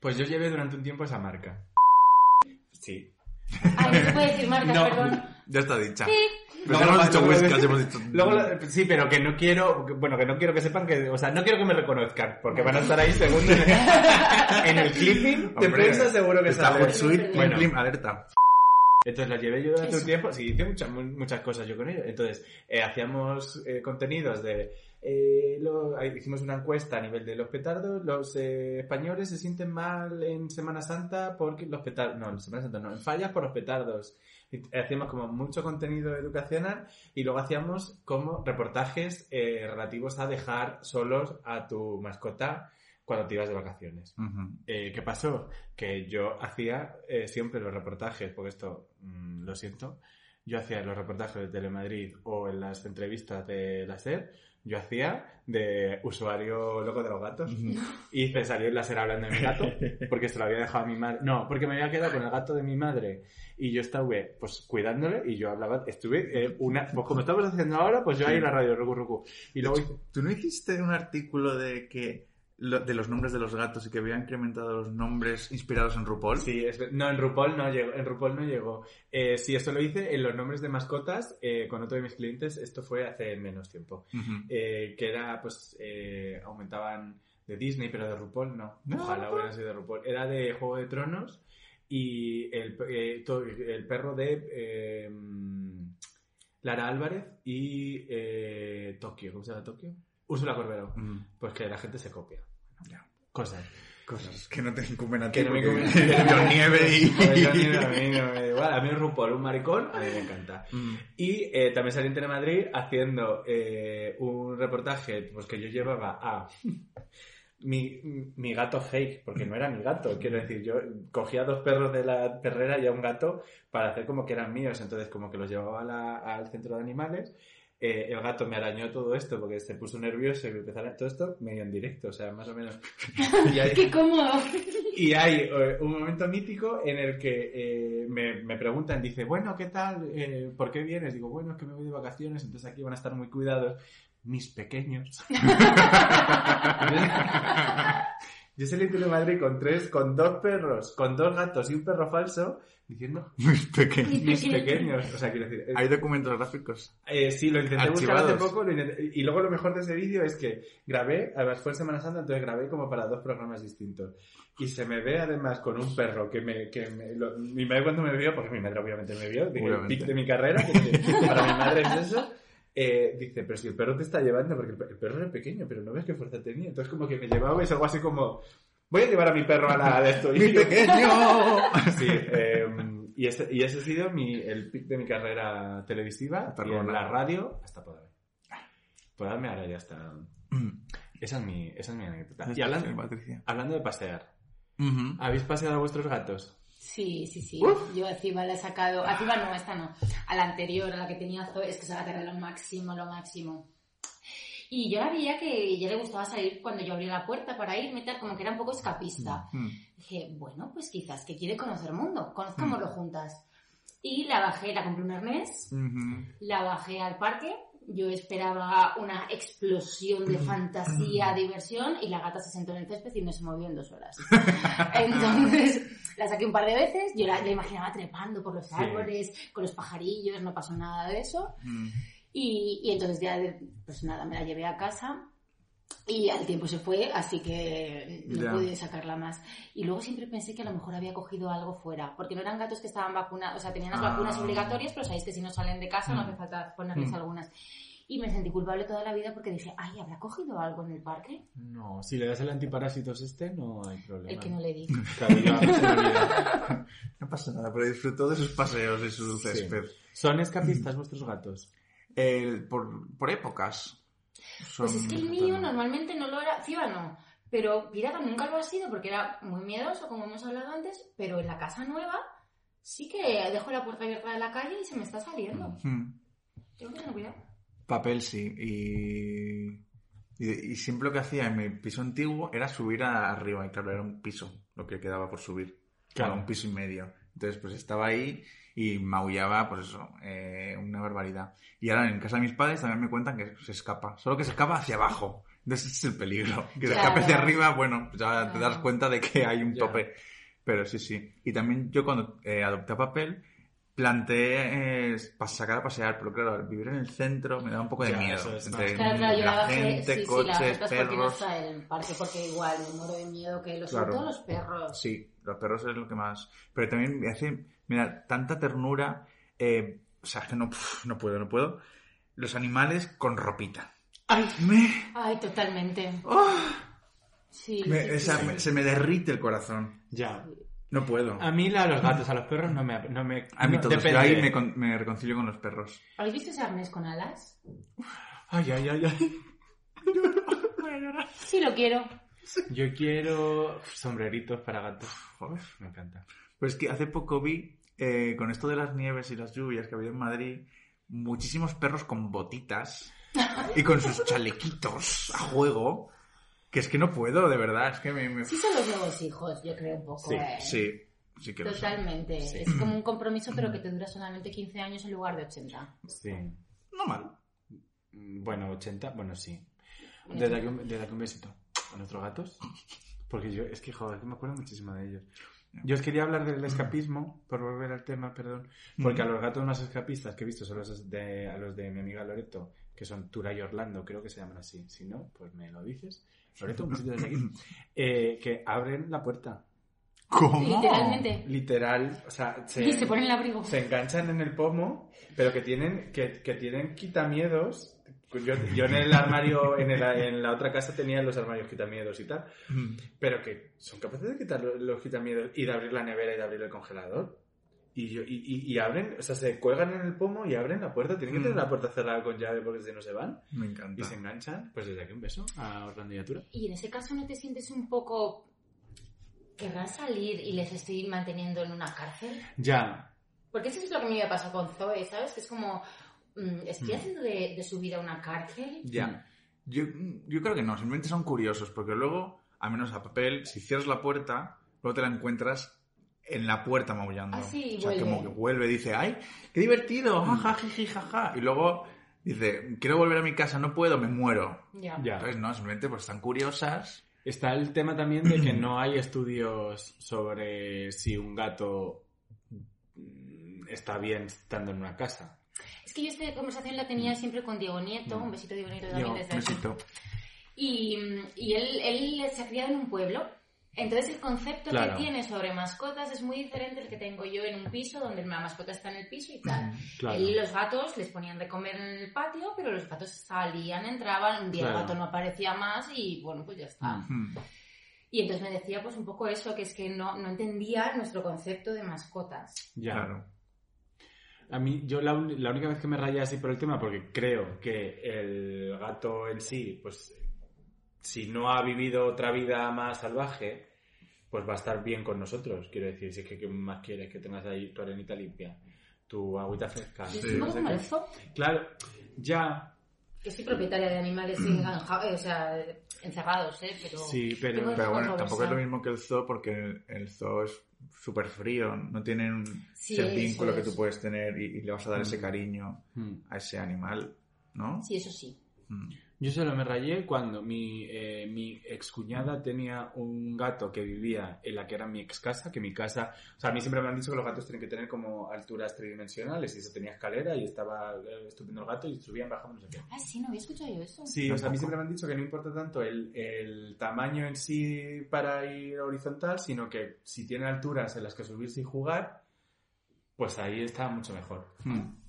[SPEAKER 3] Pues yo llevé durante un tiempo esa marca. Sí.
[SPEAKER 6] Ay, no se puede decir marcas,
[SPEAKER 3] No.
[SPEAKER 6] perdón.
[SPEAKER 1] Ya está dicha.
[SPEAKER 6] Sí.
[SPEAKER 1] Pero
[SPEAKER 3] Luego
[SPEAKER 1] hemos
[SPEAKER 3] lo-
[SPEAKER 1] dicho
[SPEAKER 3] luego lo-
[SPEAKER 1] whiskas, hemos dicho...
[SPEAKER 3] Luego, lo- sí, pero que no quiero, que- bueno, que no quiero que sepan que, o sea, no quiero que me reconozcan, porque van a estar ahí segundo en el, en el clipping de prensa seguro que
[SPEAKER 1] Está
[SPEAKER 3] sale.
[SPEAKER 1] Hootsuite,
[SPEAKER 3] Bueno.
[SPEAKER 1] plim, alerta.
[SPEAKER 3] Entonces la llevé yo durante un tiempo, sí, hice muchas, mu- muchas cosas yo con ellos. Entonces, eh, hacíamos eh, contenidos de... eh, lo- hicimos una encuesta a nivel de los petardos. Los eh, españoles se sienten mal en Semana Santa porque los petardos... No, en Semana Santa no, en fallas por los petardos. Hacíamos como mucho contenido educacional y luego hacíamos como reportajes eh, relativos a dejar solos a tu mascota cuando te ibas de vacaciones. Eh, ¿Qué pasó? Que yo hacía eh, siempre los reportajes, porque esto mm, lo siento, yo hacía los reportajes de Telemadrid o en las entrevistas de la SER, yo hacía de usuario loco de los gatos. Y salió en la SER hablando de mi gato, porque se lo había dejado a mi madre. No, porque me había quedado con el gato de mi madre y yo estaba pues cuidándole y yo hablaba, estuve eh, una, pues como estamos haciendo ahora, pues yo ahí en la radio, rucu, rucu. Y luego hice-
[SPEAKER 1] ¿Tú no hiciste un artículo de que lo- de los nombres de los gatos y que había incrementado los nombres inspirados en RuPaul.
[SPEAKER 3] Sí, es- no, en RuPaul no llegó. En RuPaul no llegó. Eh, sí, esto lo hice en los nombres de mascotas eh, con otro de mis clientes. Esto fue hace menos tiempo. Eh, que era, pues, eh, aumentaban de Disney, pero de RuPaul no.
[SPEAKER 1] No,
[SPEAKER 3] Ojalá hubiera sido de RuPaul. Era de Juego de Tronos y el, eh, el perro de Lara Álvarez y eh, Tokio. ¿Cómo se llama Tokio? Úrsula Corbero.
[SPEAKER 1] Mm.
[SPEAKER 3] Pues que la gente se copia.
[SPEAKER 1] Ya.
[SPEAKER 3] Cosas. Cosas.
[SPEAKER 1] Que no te incumben a ti.
[SPEAKER 3] Que no me incumben.
[SPEAKER 1] John Nieve y...
[SPEAKER 3] A mí no- a mí no me da igual. A mí RuPaul, un maricón, a mí me encanta.
[SPEAKER 1] Mm.
[SPEAKER 3] Y eh, también salí en Telemadrid haciendo eh, un reportaje pues, que yo llevaba a mi, mi gato fake, porque no era mi gato. Quiero decir, yo cogía dos perros de la perrera y a un gato para hacer como que eran míos. Entonces, como que los llevaba a la- al centro de animales. Eh, el gato me arañó todo esto porque se puso nervioso y me empezó a todo esto medio en directo, o sea, más o menos. Y ahí-
[SPEAKER 6] ¡Qué cómodo!
[SPEAKER 3] y hay eh, un momento mítico en el que eh, me, me preguntan, dice, bueno, ¿qué tal? Eh, ¿Por qué vienes? Digo, bueno, es que me voy de vacaciones, entonces aquí van a estar muy cuidados mis pequeños. Yo salí de Madrid con tres, con dos perros, con dos gatos y un perro falso, diciendo,
[SPEAKER 1] Muy pequeño.
[SPEAKER 3] mis pequeños. O sea, quiero decir,
[SPEAKER 1] Hay documentos gráficos.
[SPEAKER 3] eh, sí, lo intenté buscar hace
[SPEAKER 1] Archivados.
[SPEAKER 3] poco lo intenté- y luego lo mejor de ese vídeo es que grabé, además fue en Semana Santa, entonces grabé como para dos programas distintos. Y se me ve además con un perro que me... Que me lo- mi madre cuando me vio, porque mi madre obviamente me vio, dije, el pic de mi carrera, que para mi madre es eso, eh, dice, pero si el perro te está llevando, porque el, pe- el perro era pequeño, pero no ves qué fuerza tenía. Entonces como que me llevaba y es algo así como, voy a llevar a mi perro a la de esto. Y
[SPEAKER 1] ¡Mi pequeño!
[SPEAKER 3] Sí, eh, y, ese, y ese ha sido mi, el pic de mi carrera televisiva y en la radio hasta Podame. Podame ahora ya está.
[SPEAKER 1] Mm.
[SPEAKER 3] Esa es mi, esa es mi anécdota. Y hablando, de pasear. ¿habéis paseado a vuestros gatos?
[SPEAKER 6] Sí, sí, sí. Yo a Ciba la he sacado. A Ciba no, esta no. A la anterior, a la que tenía Zoe, es que se la lo máximo, lo máximo. Y yo la veía que ya le gustaba salir cuando yo abría la puerta para irme, tal, como que era un poco escapista.
[SPEAKER 1] Mm.
[SPEAKER 6] Dije, bueno, pues quizás que quiere conocer mundo, conozcámoslo juntas. Y la bajé, la compré un arnés, la bajé al parque. Yo esperaba una explosión de fantasía, diversión, y la gata se sentó en el césped y no se movió en dos horas. Entonces, la saqué un par de veces, yo la, la imaginaba trepando por los árboles, con los pajarillos, no pasó nada de eso.
[SPEAKER 1] Mm.
[SPEAKER 6] Y, y entonces ya, pues nada, me la llevé a casa y al tiempo se fue, así que no
[SPEAKER 1] Ya.
[SPEAKER 6] pude sacarla más. Y luego siempre pensé que a lo mejor había cogido algo fuera, porque no eran gatos que estaban vacunados, o sea, tenían las
[SPEAKER 1] Ah.
[SPEAKER 6] vacunas obligatorias, pero sabéis que si no salen de casa no
[SPEAKER 1] Mm.
[SPEAKER 6] hace falta ponerles
[SPEAKER 1] Mm.
[SPEAKER 6] algunas. Y me sentí culpable toda la vida porque dije, ay, ¿habrá cogido algo en el parque?
[SPEAKER 3] No, si le das el antiparásitos este, no hay problema.
[SPEAKER 6] El que no le di.
[SPEAKER 3] Olvida.
[SPEAKER 1] No pasa nada, pero disfrutó de sus paseos y su
[SPEAKER 3] Sí.
[SPEAKER 1] césped.
[SPEAKER 3] ¿Son escapistas vuestros gatos?
[SPEAKER 1] El- por, por épocas.
[SPEAKER 6] Pues es que el mío normalmente no lo era, Ciba no, pero Pirata nunca lo ha sido porque era muy miedoso, como hemos hablado antes, pero en la casa nueva sí que dejo la puerta abierta de la calle y se me está saliendo.
[SPEAKER 1] Mm.
[SPEAKER 6] Tengo que tener cuidado.
[SPEAKER 1] Papel sí. Y, y, y siempre lo que hacía en mi piso antiguo era subir a- arriba. Y claro, era un piso lo que quedaba por subir.
[SPEAKER 3] Claro.
[SPEAKER 1] Un piso y medio. Entonces, pues estaba ahí y maullaba, pues eso, eh, una barbaridad. Y ahora en casa de mis padres también me cuentan que se escapa. Solo que se escapa hacia abajo. Entonces ese es el peligro. Que se
[SPEAKER 6] Claro.
[SPEAKER 1] escape hacia arriba, bueno, pues ya te
[SPEAKER 6] Claro.
[SPEAKER 1] das cuenta de que hay un tope. Pero sí, sí. Y también yo cuando eh, adopté a papel, planteé eh, para sacar a pasear, pero claro, vivir en el centro me da un poco de
[SPEAKER 3] Ya,
[SPEAKER 1] miedo.
[SPEAKER 3] es
[SPEAKER 1] Entre
[SPEAKER 6] Claro, claro, la
[SPEAKER 1] la
[SPEAKER 6] bajé,
[SPEAKER 1] gente,
[SPEAKER 6] sí, sí, la
[SPEAKER 1] coches,
[SPEAKER 6] no
[SPEAKER 1] perros.
[SPEAKER 6] está el parque porque igual me muero de miedo que los sobre
[SPEAKER 1] Claro.
[SPEAKER 6] todo los perros.
[SPEAKER 1] Sí, los perros es lo que más. Pero también me hace, mira, tanta ternura. eh, o sea, que no, no puedo, no puedo. Los animales con ropita.
[SPEAKER 6] Ay,
[SPEAKER 1] Me,
[SPEAKER 6] ay, totalmente.
[SPEAKER 1] ¡oh!
[SPEAKER 6] Sí,
[SPEAKER 1] Me-
[SPEAKER 6] sí,
[SPEAKER 1] o sea,
[SPEAKER 6] sí.
[SPEAKER 1] me- se me derrite el corazón.
[SPEAKER 3] Ya.
[SPEAKER 1] No puedo.
[SPEAKER 3] A mí la- a los gatos, a los perros no me... No me
[SPEAKER 1] A mí
[SPEAKER 3] no-
[SPEAKER 1] todos.
[SPEAKER 3] depende.
[SPEAKER 1] Yo ahí me, con- me reconcilio con los perros.
[SPEAKER 6] ¿Habéis visto ese arnés con alas?
[SPEAKER 3] Ay, ay, ay, ay.
[SPEAKER 6] Sí, lo quiero.
[SPEAKER 3] Yo quiero sombreritos para gatos.
[SPEAKER 1] Joder.
[SPEAKER 3] Me encanta.
[SPEAKER 1] Pues que hace poco vi, eh, con esto de las nieves y las lluvias que había en Madrid, muchísimos perros con botitas y con sus chalequitos a juego. Que es que no puedo, de verdad. Es que me. me-
[SPEAKER 6] Sí son los nuevos hijos, yo creo un poco.
[SPEAKER 3] Sí,
[SPEAKER 6] ¿eh?
[SPEAKER 1] Sí, sí que lo sé.
[SPEAKER 6] Totalmente. Es como un compromiso, pero que te dura solamente 15 años en lugar de 80.
[SPEAKER 3] Sí.
[SPEAKER 1] No mal.
[SPEAKER 3] Mm, Bueno, 80, bueno, sí. Desde aquí, un- desde aquí un besito. a nuestros gatos. Porque yo, es que, joder, que me acuerdo muchísimo de ellos. Yo os quería hablar del escapismo, por volver al tema, perdón. Porque a los gatos más escapistas que he visto son los de, a los de mi amiga Loreto, que son Tura y Orlando, creo que se llaman así. Si no, pues me lo dices. Un. Eh, que abren la puerta.
[SPEAKER 1] ¿Cómo?
[SPEAKER 6] Literalmente.
[SPEAKER 3] Literal, o sea, se,
[SPEAKER 6] Y se ponen el abrigo.
[SPEAKER 3] se enganchan en el pomo, pero que tienen, que, que tienen quitamiedos. Yo, yo en el armario, en, el- en la otra casa tenía los armarios quitamiedos y tal,
[SPEAKER 1] Mm.
[SPEAKER 3] pero que son capaces de quitar los, los quitamiedos y de abrir la nevera y de abrir el congelador. Y, yo, y, y- y abren, o sea, se cuelgan en el pomo y abren la puerta. Tienen que tener
[SPEAKER 1] Mm.
[SPEAKER 3] la puerta cerrada con llave porque si no se van.
[SPEAKER 1] Me
[SPEAKER 3] Y
[SPEAKER 1] encanta.
[SPEAKER 3] se enganchan. Pues desde aquí un beso a Orlando y a Tura.
[SPEAKER 6] Y en ese caso no te sientes un poco... ¿Querrán salir y les estoy manteniendo en una cárcel?
[SPEAKER 3] Ya,
[SPEAKER 6] Porque eso es lo que a me pasó con Zoe, ¿sabes? Que es como... mm, ¿Estoy haciendo de, de su vida una cárcel?
[SPEAKER 1] Ya. Yo, yo creo que no, simplemente son curiosos, porque luego, al menos a papel, si cierras la puerta, luego te la encuentras en la puerta maullando.
[SPEAKER 6] Ah, sí,
[SPEAKER 1] o sea,
[SPEAKER 6] vuelve.
[SPEAKER 1] como que vuelve y dice, ¡ay, qué divertido! ¡Ja, jiji, jaja! Y luego dice, quiero volver a mi casa, no puedo, me muero.
[SPEAKER 6] Ya.
[SPEAKER 3] ya.
[SPEAKER 1] Entonces, no, simplemente pues están curiosas.
[SPEAKER 3] Está el tema también de que no hay estudios sobre si un gato mm, está bien estando en una casa.
[SPEAKER 6] Es que yo esta conversación la tenía siempre con Diego Nieto, un besito Diego Nieto también
[SPEAKER 1] Yo,
[SPEAKER 6] desde aquí.
[SPEAKER 1] besito.
[SPEAKER 6] Y, y él, él se ha criado en un pueblo. Entonces el concepto
[SPEAKER 3] Claro.
[SPEAKER 6] que tiene sobre mascotas es muy diferente al que tengo yo en un piso donde la mascota está en el piso y tal.
[SPEAKER 3] Claro.
[SPEAKER 6] Él, los gatos les ponían de comer en el patio, pero los gatos salían, entraban, un día
[SPEAKER 3] Claro.
[SPEAKER 6] el gato no aparecía más y bueno, pues ya está. Y entonces me decía pues un poco eso, que es que no, no entendía nuestro concepto de mascotas.
[SPEAKER 3] Ya.
[SPEAKER 1] Claro.
[SPEAKER 3] A mí, yo la, la única vez que me rayé así por el tema, porque creo que el gato en sí, pues si no ha vivido otra vida más salvaje, pues va a estar bien con nosotros. Quiero decir, si es que ¿qué más quieres que tengas ahí tu arenita limpia, tu agüita fresca.
[SPEAKER 6] Es
[SPEAKER 1] Sí,
[SPEAKER 6] como
[SPEAKER 3] qué.
[SPEAKER 6] el zoo,
[SPEAKER 3] Claro, ya,
[SPEAKER 6] que soy propietaria de animales eh, o sea, encerrados, ¿eh? Pero
[SPEAKER 3] sí, pero...
[SPEAKER 1] Bueno, tampoco es lo mismo que el zoo, porque el, zoo es súper frío, no tienen un
[SPEAKER 6] Sí,
[SPEAKER 1] ese
[SPEAKER 6] eso
[SPEAKER 1] vínculo que tú puedes tener y, y le vas a dar ese
[SPEAKER 3] Mm.
[SPEAKER 1] cariño
[SPEAKER 3] Mm.
[SPEAKER 1] a ese animal, ¿no?
[SPEAKER 6] sí, eso sí.
[SPEAKER 1] Mm.
[SPEAKER 3] Yo solo me rayé cuando mi, eh, mi excuñada tenía un gato que vivía en la que era mi ex casa, que mi casa, o sea, a mí siempre me han dicho que los gatos tienen que tener como alturas tridimensionales y eso tenía escalera y estaba eh, estupendo el gato y subían, bajaban, no sé qué.
[SPEAKER 6] Ah, sí, no había escuchado yo eso.
[SPEAKER 3] Sí, o sea, a mí siempre me han dicho que no importa tanto el, el tamaño en sí para ir horizontal, sino que si tiene alturas en las que subirse y jugar, pues ahí está mucho mejor.
[SPEAKER 1] Mm.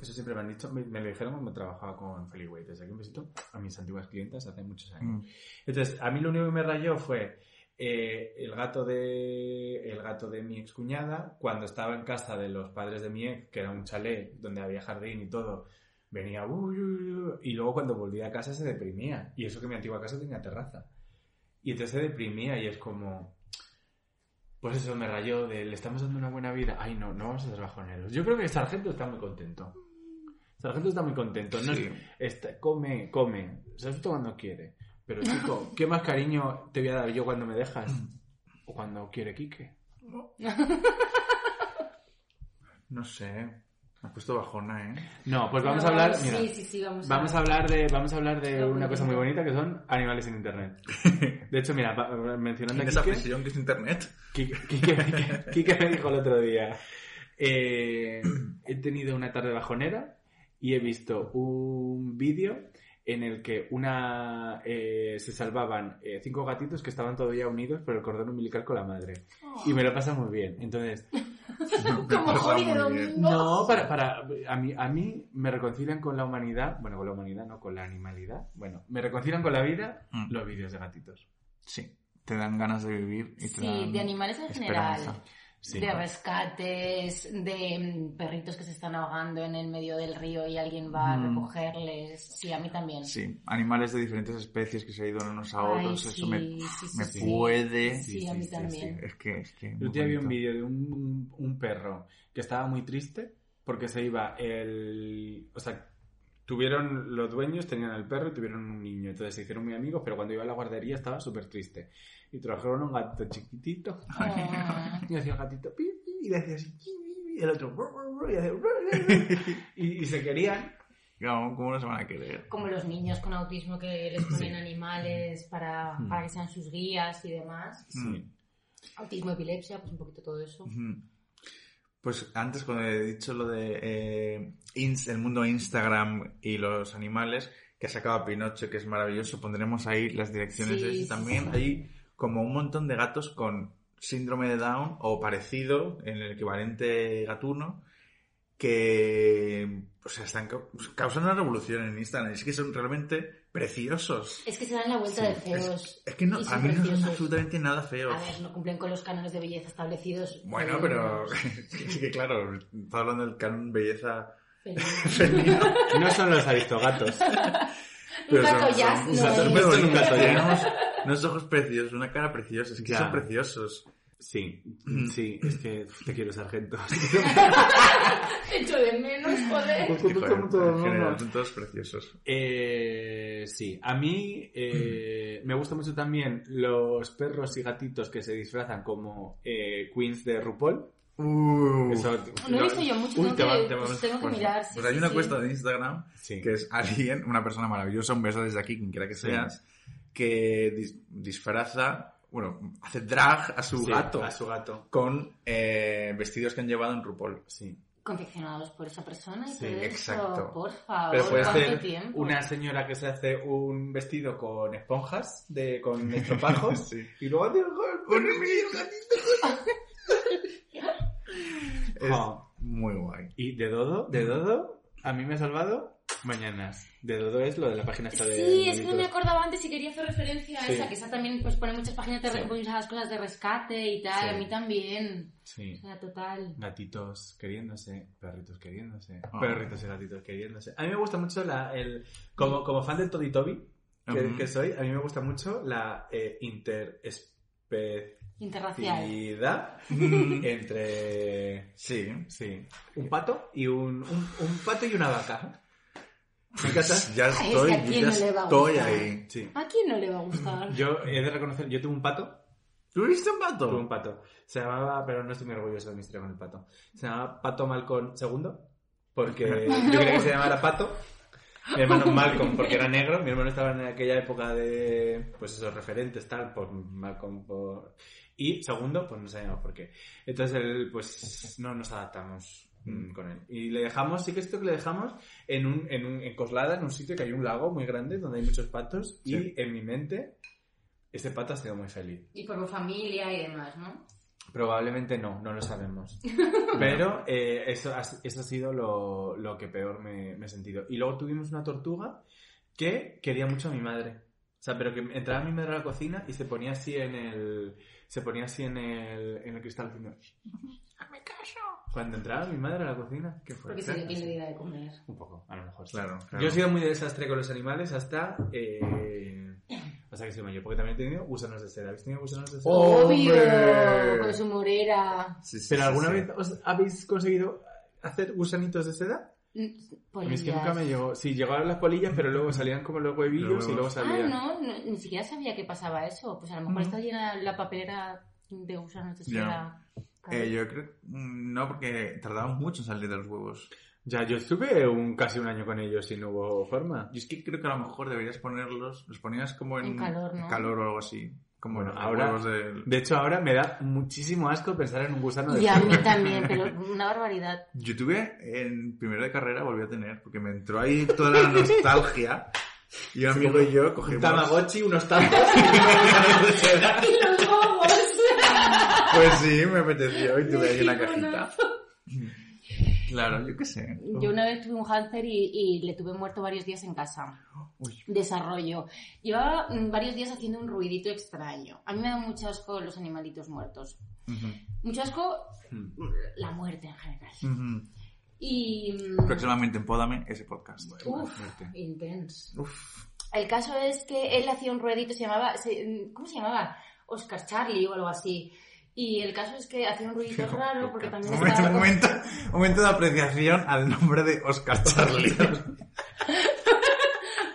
[SPEAKER 3] Eso siempre me han dicho, me, me lo dijeron cuando trabajaba con Feliway. Desde aquí un besito a mis antiguas clientas hace muchos años.
[SPEAKER 1] Mm.
[SPEAKER 3] Entonces, a mí lo único que me rayó fue eh, el gato de el gato de mi excuñada, cuando estaba en casa de los padres de mi ex, que era un chalet donde había jardín y todo, venía "Uy, uy, uy", y luego cuando volvía a casa se deprimía. Y eso que mi antigua casa tenía terraza. Y entonces se deprimía y es como... Pues eso me rayó de le estamos dando una buena vida. Ay, no, no vamos a ser bajoneros. Yo creo que Sargento está muy contento. Sargento está muy contento. No es-
[SPEAKER 1] Sí.
[SPEAKER 3] está- come, come. Hace cuando quiere. Pero chico, ¿qué más cariño te voy a dar yo cuando me dejas? O cuando quiere Quique.
[SPEAKER 1] No sé, me ha puesto bajona, ¿eh?
[SPEAKER 3] No, pues vamos
[SPEAKER 6] No,
[SPEAKER 3] a hablar. Mira,
[SPEAKER 6] Sí, sí, sí, vamos,
[SPEAKER 3] Vamos a hablar de, vamos a hablar de una cosa muy bonita que son animales en internet. De hecho, mira, mencionando
[SPEAKER 1] En esa prisión que es internet.
[SPEAKER 3] Quique me dijo el otro día, eh, he tenido una tarde bajonera y he visto un vídeo en el que una eh, se salvaban eh, cinco gatitos que estaban todavía unidos por el cordón umbilical con la madre. Y me lo pasa muy bien. Entonces,
[SPEAKER 6] Como hobby de
[SPEAKER 1] muy bien.
[SPEAKER 6] domingo.
[SPEAKER 3] no, para, para, a mí, a mí me reconcilian con la humanidad, bueno, con la humanidad, no con la animalidad. Bueno, me reconcilian con la vida
[SPEAKER 1] Mm.
[SPEAKER 3] los vídeos de gatitos.
[SPEAKER 1] Sí, te dan ganas de vivir y te
[SPEAKER 6] Sí,
[SPEAKER 1] dan
[SPEAKER 6] de animales en
[SPEAKER 1] esperanza.
[SPEAKER 6] general.
[SPEAKER 3] Sí.
[SPEAKER 6] de rescates, de mm, perritos que se están ahogando en el medio del río y alguien va a
[SPEAKER 1] Mm.
[SPEAKER 6] recogerles. Sí, a mí también.
[SPEAKER 1] Sí, animales de diferentes especies que se ayudan unos a
[SPEAKER 6] Ay,
[SPEAKER 1] otros, eso
[SPEAKER 6] sí,
[SPEAKER 1] me,
[SPEAKER 6] sí, sí,
[SPEAKER 1] me
[SPEAKER 6] sí.
[SPEAKER 1] puede...
[SPEAKER 6] Sí,
[SPEAKER 3] Sí,
[SPEAKER 6] a mí
[SPEAKER 3] sí, sí,
[SPEAKER 6] también.
[SPEAKER 1] Es que, es que...
[SPEAKER 3] Otro día vi un vídeo de un, un- un perro que estaba muy triste porque se iba el... O sea, tuvieron los dueños, tenían el perro y tuvieron un niño. Entonces se hicieron muy amigos, pero cuando iba a la guardería estaba súper triste. Y trajeron un gato chiquitito.
[SPEAKER 6] Ah.
[SPEAKER 3] Y hacía el gatito pi, pi, y le hacía así pi, pi, pi, y el otro y, hacía, y, y se querían
[SPEAKER 1] No, ¿Cómo no se van a querer?
[SPEAKER 6] Como los niños con autismo que les ponen animales para, para que sean sus guías y demás.
[SPEAKER 1] Sí.
[SPEAKER 6] Autismo, epilepsia, pues un poquito todo eso.
[SPEAKER 1] Pues antes cuando he dicho lo de eh, ins- el mundo Instagram y los animales, que ha sacado Pinocho, que es maravilloso, pondremos ahí las direcciones
[SPEAKER 6] Sí,
[SPEAKER 1] de ese. También
[SPEAKER 6] sí.
[SPEAKER 1] Como un montón de gatos con síndrome de Down o parecido en el equivalente gatuno que o sea, están ca- causando una revolución en Instagram. Es que son realmente preciosos.
[SPEAKER 6] Es que se dan la vuelta de feos.
[SPEAKER 1] es que no, a mí no son absolutamente nada feos.
[SPEAKER 6] A ver, no cumplen con los cánones de belleza establecidos.
[SPEAKER 1] Bueno, pero es que claro, está hablando del canon belleza
[SPEAKER 6] Feliz.
[SPEAKER 3] No son los aristogatos.
[SPEAKER 6] Un gato jazz no
[SPEAKER 1] son
[SPEAKER 6] es.
[SPEAKER 1] Unos, ojos preciosos, una cara preciosa, es que
[SPEAKER 3] Ya.
[SPEAKER 1] son preciosos.
[SPEAKER 3] Sí, sí, es que te quiero, sargento.
[SPEAKER 6] Echo de menos, joder.
[SPEAKER 1] Sí, joder, en general, son todos preciosos.
[SPEAKER 3] Eh, sí, a mí eh, me gustan mucho también los perros y gatitos que se disfrazan como eh, queens de RuPaul.
[SPEAKER 1] Uh,
[SPEAKER 3] Eso-
[SPEAKER 6] No he visto yo mucho,
[SPEAKER 3] Uy,
[SPEAKER 6] tengo
[SPEAKER 3] te va-
[SPEAKER 6] que,
[SPEAKER 3] te
[SPEAKER 6] pues tengo que mirar. sí,
[SPEAKER 1] pues hay
[SPEAKER 6] sí,
[SPEAKER 1] una
[SPEAKER 6] sí.
[SPEAKER 1] cuesta de Instagram
[SPEAKER 3] Sí.
[SPEAKER 1] que es alguien, una persona maravillosa, un beso desde aquí, quien quiera que
[SPEAKER 3] Sí.
[SPEAKER 1] seas, que dis- disfraza, bueno, hace drag a su
[SPEAKER 3] Sí,
[SPEAKER 1] gato
[SPEAKER 3] A su gato.
[SPEAKER 1] con eh, vestidos que han llevado en RuPaul.
[SPEAKER 3] Sí.
[SPEAKER 6] Confeccionados por esa persona y
[SPEAKER 1] Sí,
[SPEAKER 6] todo eso.
[SPEAKER 1] exacto.
[SPEAKER 6] Por favor,
[SPEAKER 3] Pero puede
[SPEAKER 6] ¿cuánto
[SPEAKER 3] ser
[SPEAKER 6] tiempo?
[SPEAKER 3] una señora que se hace un vestido con esponjas, de, con estropajos,
[SPEAKER 1] Sí.
[SPEAKER 3] y luego hace
[SPEAKER 1] ¡Un gatito! Es
[SPEAKER 3] Oh.
[SPEAKER 1] muy guay.
[SPEAKER 3] Y de Dodo, de Dodo, a mí me ha salvado mañanas. De Dodo es lo de la página esta de...
[SPEAKER 6] Sí, es que no me acordaba antes y quería hacer referencia a
[SPEAKER 3] Sí.
[SPEAKER 6] esa, que esa también pues pone muchas páginas de
[SPEAKER 3] Sí.
[SPEAKER 6] muchas cosas de rescate y tal,
[SPEAKER 3] Sí.
[SPEAKER 6] a mí también.
[SPEAKER 3] Sí.
[SPEAKER 6] O sea, total.
[SPEAKER 3] Gatitos queriéndose, perritos queriéndose,
[SPEAKER 1] Ah.
[SPEAKER 3] perritos y gatitos queriéndose. A mí me gusta mucho la, el, como, como fan del Toddy Toby, que, soy, a mí me gusta mucho la eh, interespecialidad
[SPEAKER 6] Interracial.
[SPEAKER 3] entre,
[SPEAKER 1] Sí.
[SPEAKER 3] sí, un pato y un, un, un pato y una vaca. ¿Me encanta?
[SPEAKER 1] Ya
[SPEAKER 6] Ay, es que
[SPEAKER 1] estoy, ya
[SPEAKER 6] no le va a
[SPEAKER 1] estoy ahí.
[SPEAKER 3] Sí.
[SPEAKER 6] ¿A quién no le va a gustar?
[SPEAKER 3] Yo he de reconocer, yo tuve un pato
[SPEAKER 1] ¿Tuviste un
[SPEAKER 3] Tuve un
[SPEAKER 1] pato?
[SPEAKER 3] pato. Se llamaba, pero no estoy muy orgulloso de mi historia con el pato. Se llamaba Pato Malcolm II, porque yo quería que se llamara Pato. Mi hermano Malcolm, porque era negro. Mi hermano estaba en aquella época de, pues esos referentes, tal, por Malcolm, por... Y segundo, pues no sabíamos por qué. Entonces, él, pues, no nos adaptamos con él. Y le dejamos, sí que es cierto que le dejamos en un, en un, en Coslada, en un sitio que hay un lago muy grande donde hay muchos patos.
[SPEAKER 1] Sí.
[SPEAKER 3] Y en mi mente, ese pato ha sido muy feliz.
[SPEAKER 6] Y por familia y demás, ¿no?
[SPEAKER 3] Probablemente no, no lo sabemos. Pero eh, eso, ha, eso ha sido lo, lo que peor me, me he sentido. Y luego tuvimos una tortuga que quería mucho a mi madre. O sea, pero que entraba mi madre a la cocina y se ponía así en el. Se ponía así en el, en el cristal haciendo. ¡Hazme caso! Cuando entraba mi madre a la cocina, ¿qué fue?
[SPEAKER 6] Porque quien le diera de comer.
[SPEAKER 3] Un poco, a lo mejor. sí.
[SPEAKER 1] Claro, claro.
[SPEAKER 3] Yo he sido muy de desastre con los animales hasta. Eh, hasta que soy mayor. Porque también he tenido gusanos de seda. ¿Habéis tenido gusanos de seda?
[SPEAKER 6] ¡Obvio! Con su morera.
[SPEAKER 1] Sí, sí,
[SPEAKER 3] ¿Pero
[SPEAKER 1] sí,
[SPEAKER 3] alguna
[SPEAKER 1] sí.
[SPEAKER 3] vez os habéis conseguido hacer gusanitos de seda? A mí es que nunca me llegó. Sí, llegaban las polillas, pero luego salían como los huevillos
[SPEAKER 1] Los
[SPEAKER 3] y luego
[SPEAKER 1] huevos.
[SPEAKER 6] Ah,
[SPEAKER 3] salían.
[SPEAKER 6] no, no, ni siquiera sabía que pasaba eso. Pues a lo mejor
[SPEAKER 1] Mm.
[SPEAKER 6] está llena la papelera de gusanos de
[SPEAKER 1] Ya.
[SPEAKER 6] seda.
[SPEAKER 1] Eh, yo creo... mm, No, porque tardaban mucho en salir de los huevos.
[SPEAKER 3] Ya, yo estuve un, casi un año con ellos y no hubo forma.
[SPEAKER 1] Yo es que creo que a lo mejor deberías ponerlos... Los ponías como en...
[SPEAKER 6] En calor, ¿no?
[SPEAKER 1] calor o algo así. Como
[SPEAKER 3] Bueno, ahora-
[SPEAKER 1] del...
[SPEAKER 3] De hecho, ahora me da muchísimo asco pensar en un gusano de
[SPEAKER 6] Y a mí también, pero una barbaridad.
[SPEAKER 1] Yo tuve en primero de carrera, volví a tener, porque me entró ahí toda la nostalgia. Y un amigo y yo
[SPEAKER 3] Un
[SPEAKER 1] cogimos...
[SPEAKER 3] tamagotchi, unos tazos y de.
[SPEAKER 6] ¡Y los bobos!
[SPEAKER 1] Pues sí, me apeteció y tuve ahí una cajita. Claro, yo qué sé.
[SPEAKER 6] Yo una vez tuve un hámster y, y le tuve muerto varios días en casa.
[SPEAKER 1] Uy.
[SPEAKER 6] Desarrollo. Llevaba mm, varios días haciendo un ruidito extraño. A mí me da mucho asco los animalitos muertos.
[SPEAKER 1] Ujú,
[SPEAKER 6] Mucho asco
[SPEAKER 3] Hmm.
[SPEAKER 6] la muerte en general.
[SPEAKER 1] ujú.
[SPEAKER 6] Y... mm,
[SPEAKER 1] Próximamente en Pódame ese podcast.
[SPEAKER 6] Uf, intenso. El caso es que él hacía un ruedito, se llamaba, ¿cómo se llamaba? Oscar Charlie o algo así. Y el caso es que hacía un ruidito raro porque también
[SPEAKER 1] momento,
[SPEAKER 6] estaba...
[SPEAKER 1] un momento, momento de apreciación al nombre de Oscar Charlie.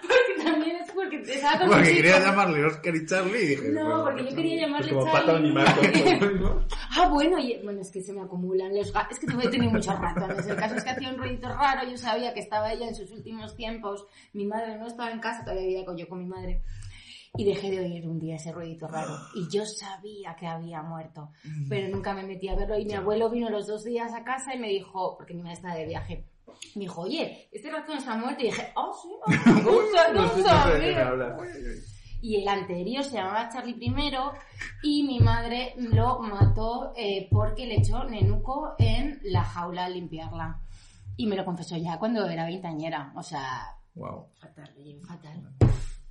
[SPEAKER 6] Porque también es porque es estaba con
[SPEAKER 1] Porque quería llamarle Oscar y Charlie y dije...
[SPEAKER 6] No,
[SPEAKER 1] bueno,
[SPEAKER 6] porque yo quería llamarle
[SPEAKER 3] Pues como
[SPEAKER 6] Charlie.
[SPEAKER 3] pato.
[SPEAKER 6] Ah, bueno, y, bueno, es que se me acumulan los gatos. Es que he tenido muchos ratones. El caso es que hacía un ruidito raro. Yo sabía que estaba ella en sus últimos tiempos. Mi madre no estaba en casa, todavía vivía con- yo con mi madre. Y dejé de oír un día ese ruidito raro. Y yo sabía que había muerto. Pero nunca me metí a verlo. Y mi abuelo vino los dos días a casa y me dijo, porque mi madre estaba de viaje. Me dijo, oye, este ratón está muerto. Y dije, oh, sí, oh, sabía.
[SPEAKER 3] hablas.
[SPEAKER 6] Y el anterior se llamaba Charlie primero y mi madre lo mató eh, porque le echó nenuco en la jaula al limpiarla. Y me lo confesó ya cuando era veintañera. O sea,
[SPEAKER 1] Wow.
[SPEAKER 6] fatal, fatal.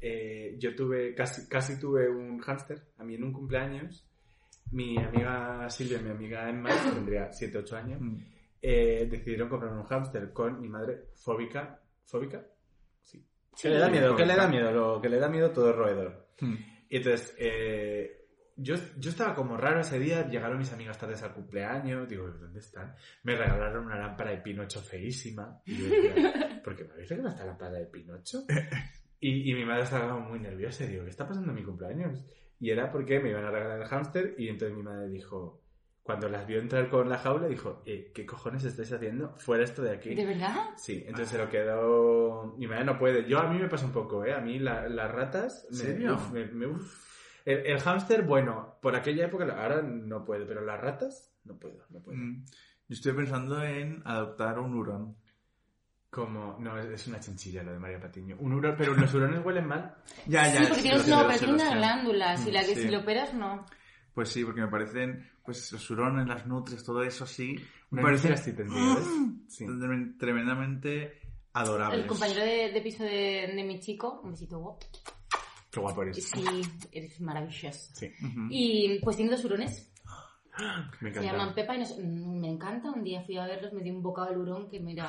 [SPEAKER 3] Eh, yo tuve, casi, casi tuve un hámster, a mí en un cumpleaños. Mi amiga Silvia y mi amiga Emma, que tendría 7, 8 años,
[SPEAKER 1] Mm.
[SPEAKER 3] eh, decidieron comprar un hámster con mi madre fóbica. ¿Fóbica? Sí.
[SPEAKER 6] Sí.
[SPEAKER 3] Que le da miedo, que le da miedo, lo, que le da miedo todo el roedor.
[SPEAKER 1] Mm.
[SPEAKER 3] Y entonces, eh, yo, yo estaba como raro ese día, llegaron mis amigas tardes al cumpleaños, digo, ¿dónde están? Me regalaron una lámpara de Pinocho feísima. Y yo decía, ¿por qué me habéis regalado esta lámpara de Pinocho? Y, y mi madre estaba muy nerviosa y digo, ¿qué está pasando en mi cumpleaños? Y era porque me iban a regalar el hámster y entonces mi madre dijo, cuando las vio entrar con la jaula, dijo, eh, ¿qué cojones estáis haciendo? Fuera esto de aquí.
[SPEAKER 6] ¿De verdad?
[SPEAKER 3] Sí, entonces se lo quedó. Mi madre no puede. Yo a mí me pasa un poco, ¿eh? A mí la- las ratas. Me,
[SPEAKER 1] ¿Serio?
[SPEAKER 3] uf, me- me- uf. El, el hámster, bueno, por aquella época, ahora no puedo, pero las ratas, no puedo, no puedo.
[SPEAKER 1] Mm. Yo estoy pensando en adoptar un hurón.
[SPEAKER 3] Como, no, es, una chinchilla lo de María Patiño. Un hurón, pero los hurones huelen mal.
[SPEAKER 1] Ya,
[SPEAKER 6] sí, porque tiene,
[SPEAKER 1] lo sé,
[SPEAKER 6] no, pero
[SPEAKER 1] sé,
[SPEAKER 6] tiene
[SPEAKER 1] lo
[SPEAKER 6] una
[SPEAKER 1] sé.
[SPEAKER 6] glándula. Si, la que,
[SPEAKER 1] Sí.
[SPEAKER 6] si lo operas, no.
[SPEAKER 1] Pues sí, porque me parecen, pues los hurones, las nutrias, todo eso así, me
[SPEAKER 3] Una
[SPEAKER 1] parecen
[SPEAKER 3] así. Sí.
[SPEAKER 1] tremen- tremendamente adorables.
[SPEAKER 6] El compañero de, de piso de, de mi chico, un besito guapo.
[SPEAKER 3] Qué guapo eres.
[SPEAKER 6] Sí, eres maravilloso.
[SPEAKER 3] Sí.
[SPEAKER 6] Y pues tiene dos hurones.
[SPEAKER 3] Me
[SPEAKER 6] Se
[SPEAKER 3] encanta.
[SPEAKER 6] llaman Pepa y nos- mm, me encanta. Un día fui a verlos, me di un bocado de hurón que mira,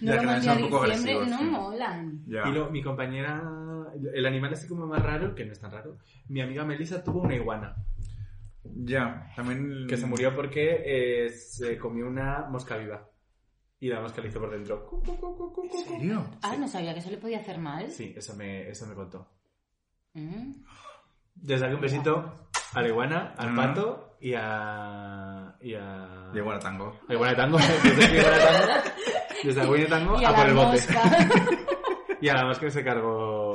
[SPEAKER 6] no lo mandé a diciembre, no
[SPEAKER 1] sí.
[SPEAKER 6] molan.
[SPEAKER 1] Ya.
[SPEAKER 3] Y luego mi compañera, el animal así como más raro, que no es tan raro, mi amiga Melissa tuvo una iguana.
[SPEAKER 1] Ya, también...
[SPEAKER 3] Que se murió porque eh, se comió una mosca viva. Y la mosca le hizo por dentro.
[SPEAKER 1] ¿En serio?
[SPEAKER 6] Ah, no sabía que eso le podía hacer mal.
[SPEAKER 3] Sí, eso me, eso me contó.
[SPEAKER 6] Mm.
[SPEAKER 3] Desde aquí un besito a la iguana, al
[SPEAKER 1] Mm.
[SPEAKER 3] pato y a... Y a...
[SPEAKER 1] Llegó a tango.
[SPEAKER 3] a iguana de tango. Desde aquí iguana de tango. Desde la iguana de tango
[SPEAKER 6] Y
[SPEAKER 3] a,
[SPEAKER 6] a
[SPEAKER 3] por el bote. Y a la mosca que se cargó...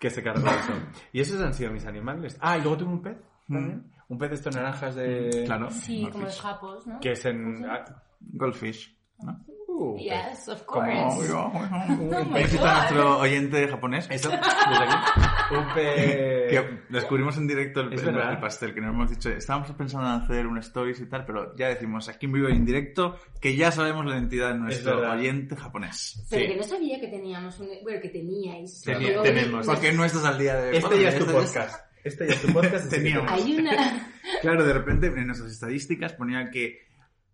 [SPEAKER 3] Que se cargó eso. Y esos han sido mis animales. Ah, y luego tuve un pez también. Un pez de estos naranjas de...
[SPEAKER 1] Claro.
[SPEAKER 6] Sí, como los japos, ¿no?
[SPEAKER 3] Que es en... ah,
[SPEAKER 1] Goldfish. ¿no?
[SPEAKER 3] Uh,
[SPEAKER 6] Yes, of course.
[SPEAKER 1] Oh, Un nuestro oyente japonés.
[SPEAKER 3] Eso, desde aquí. Un pez...
[SPEAKER 1] Que descubrimos en directo el, el- el pastel, que nos hemos dicho, estábamos pensando en hacer un stories y tal, pero ya decimos aquí en vivo y en directo que ya sabemos la identidad de nuestro oyente japonés.
[SPEAKER 6] Pero
[SPEAKER 3] Sí.
[SPEAKER 6] que no sabía que teníamos un... Bueno, que teníais.
[SPEAKER 3] Tenía- tenemos.
[SPEAKER 1] Porque no estás al día de...
[SPEAKER 3] Este ya es tu
[SPEAKER 1] Este
[SPEAKER 3] podcast. Este ya es tu podcast.
[SPEAKER 1] Teníamos.
[SPEAKER 6] Hay una...
[SPEAKER 1] Claro, de repente en nuestras estadísticas ponía que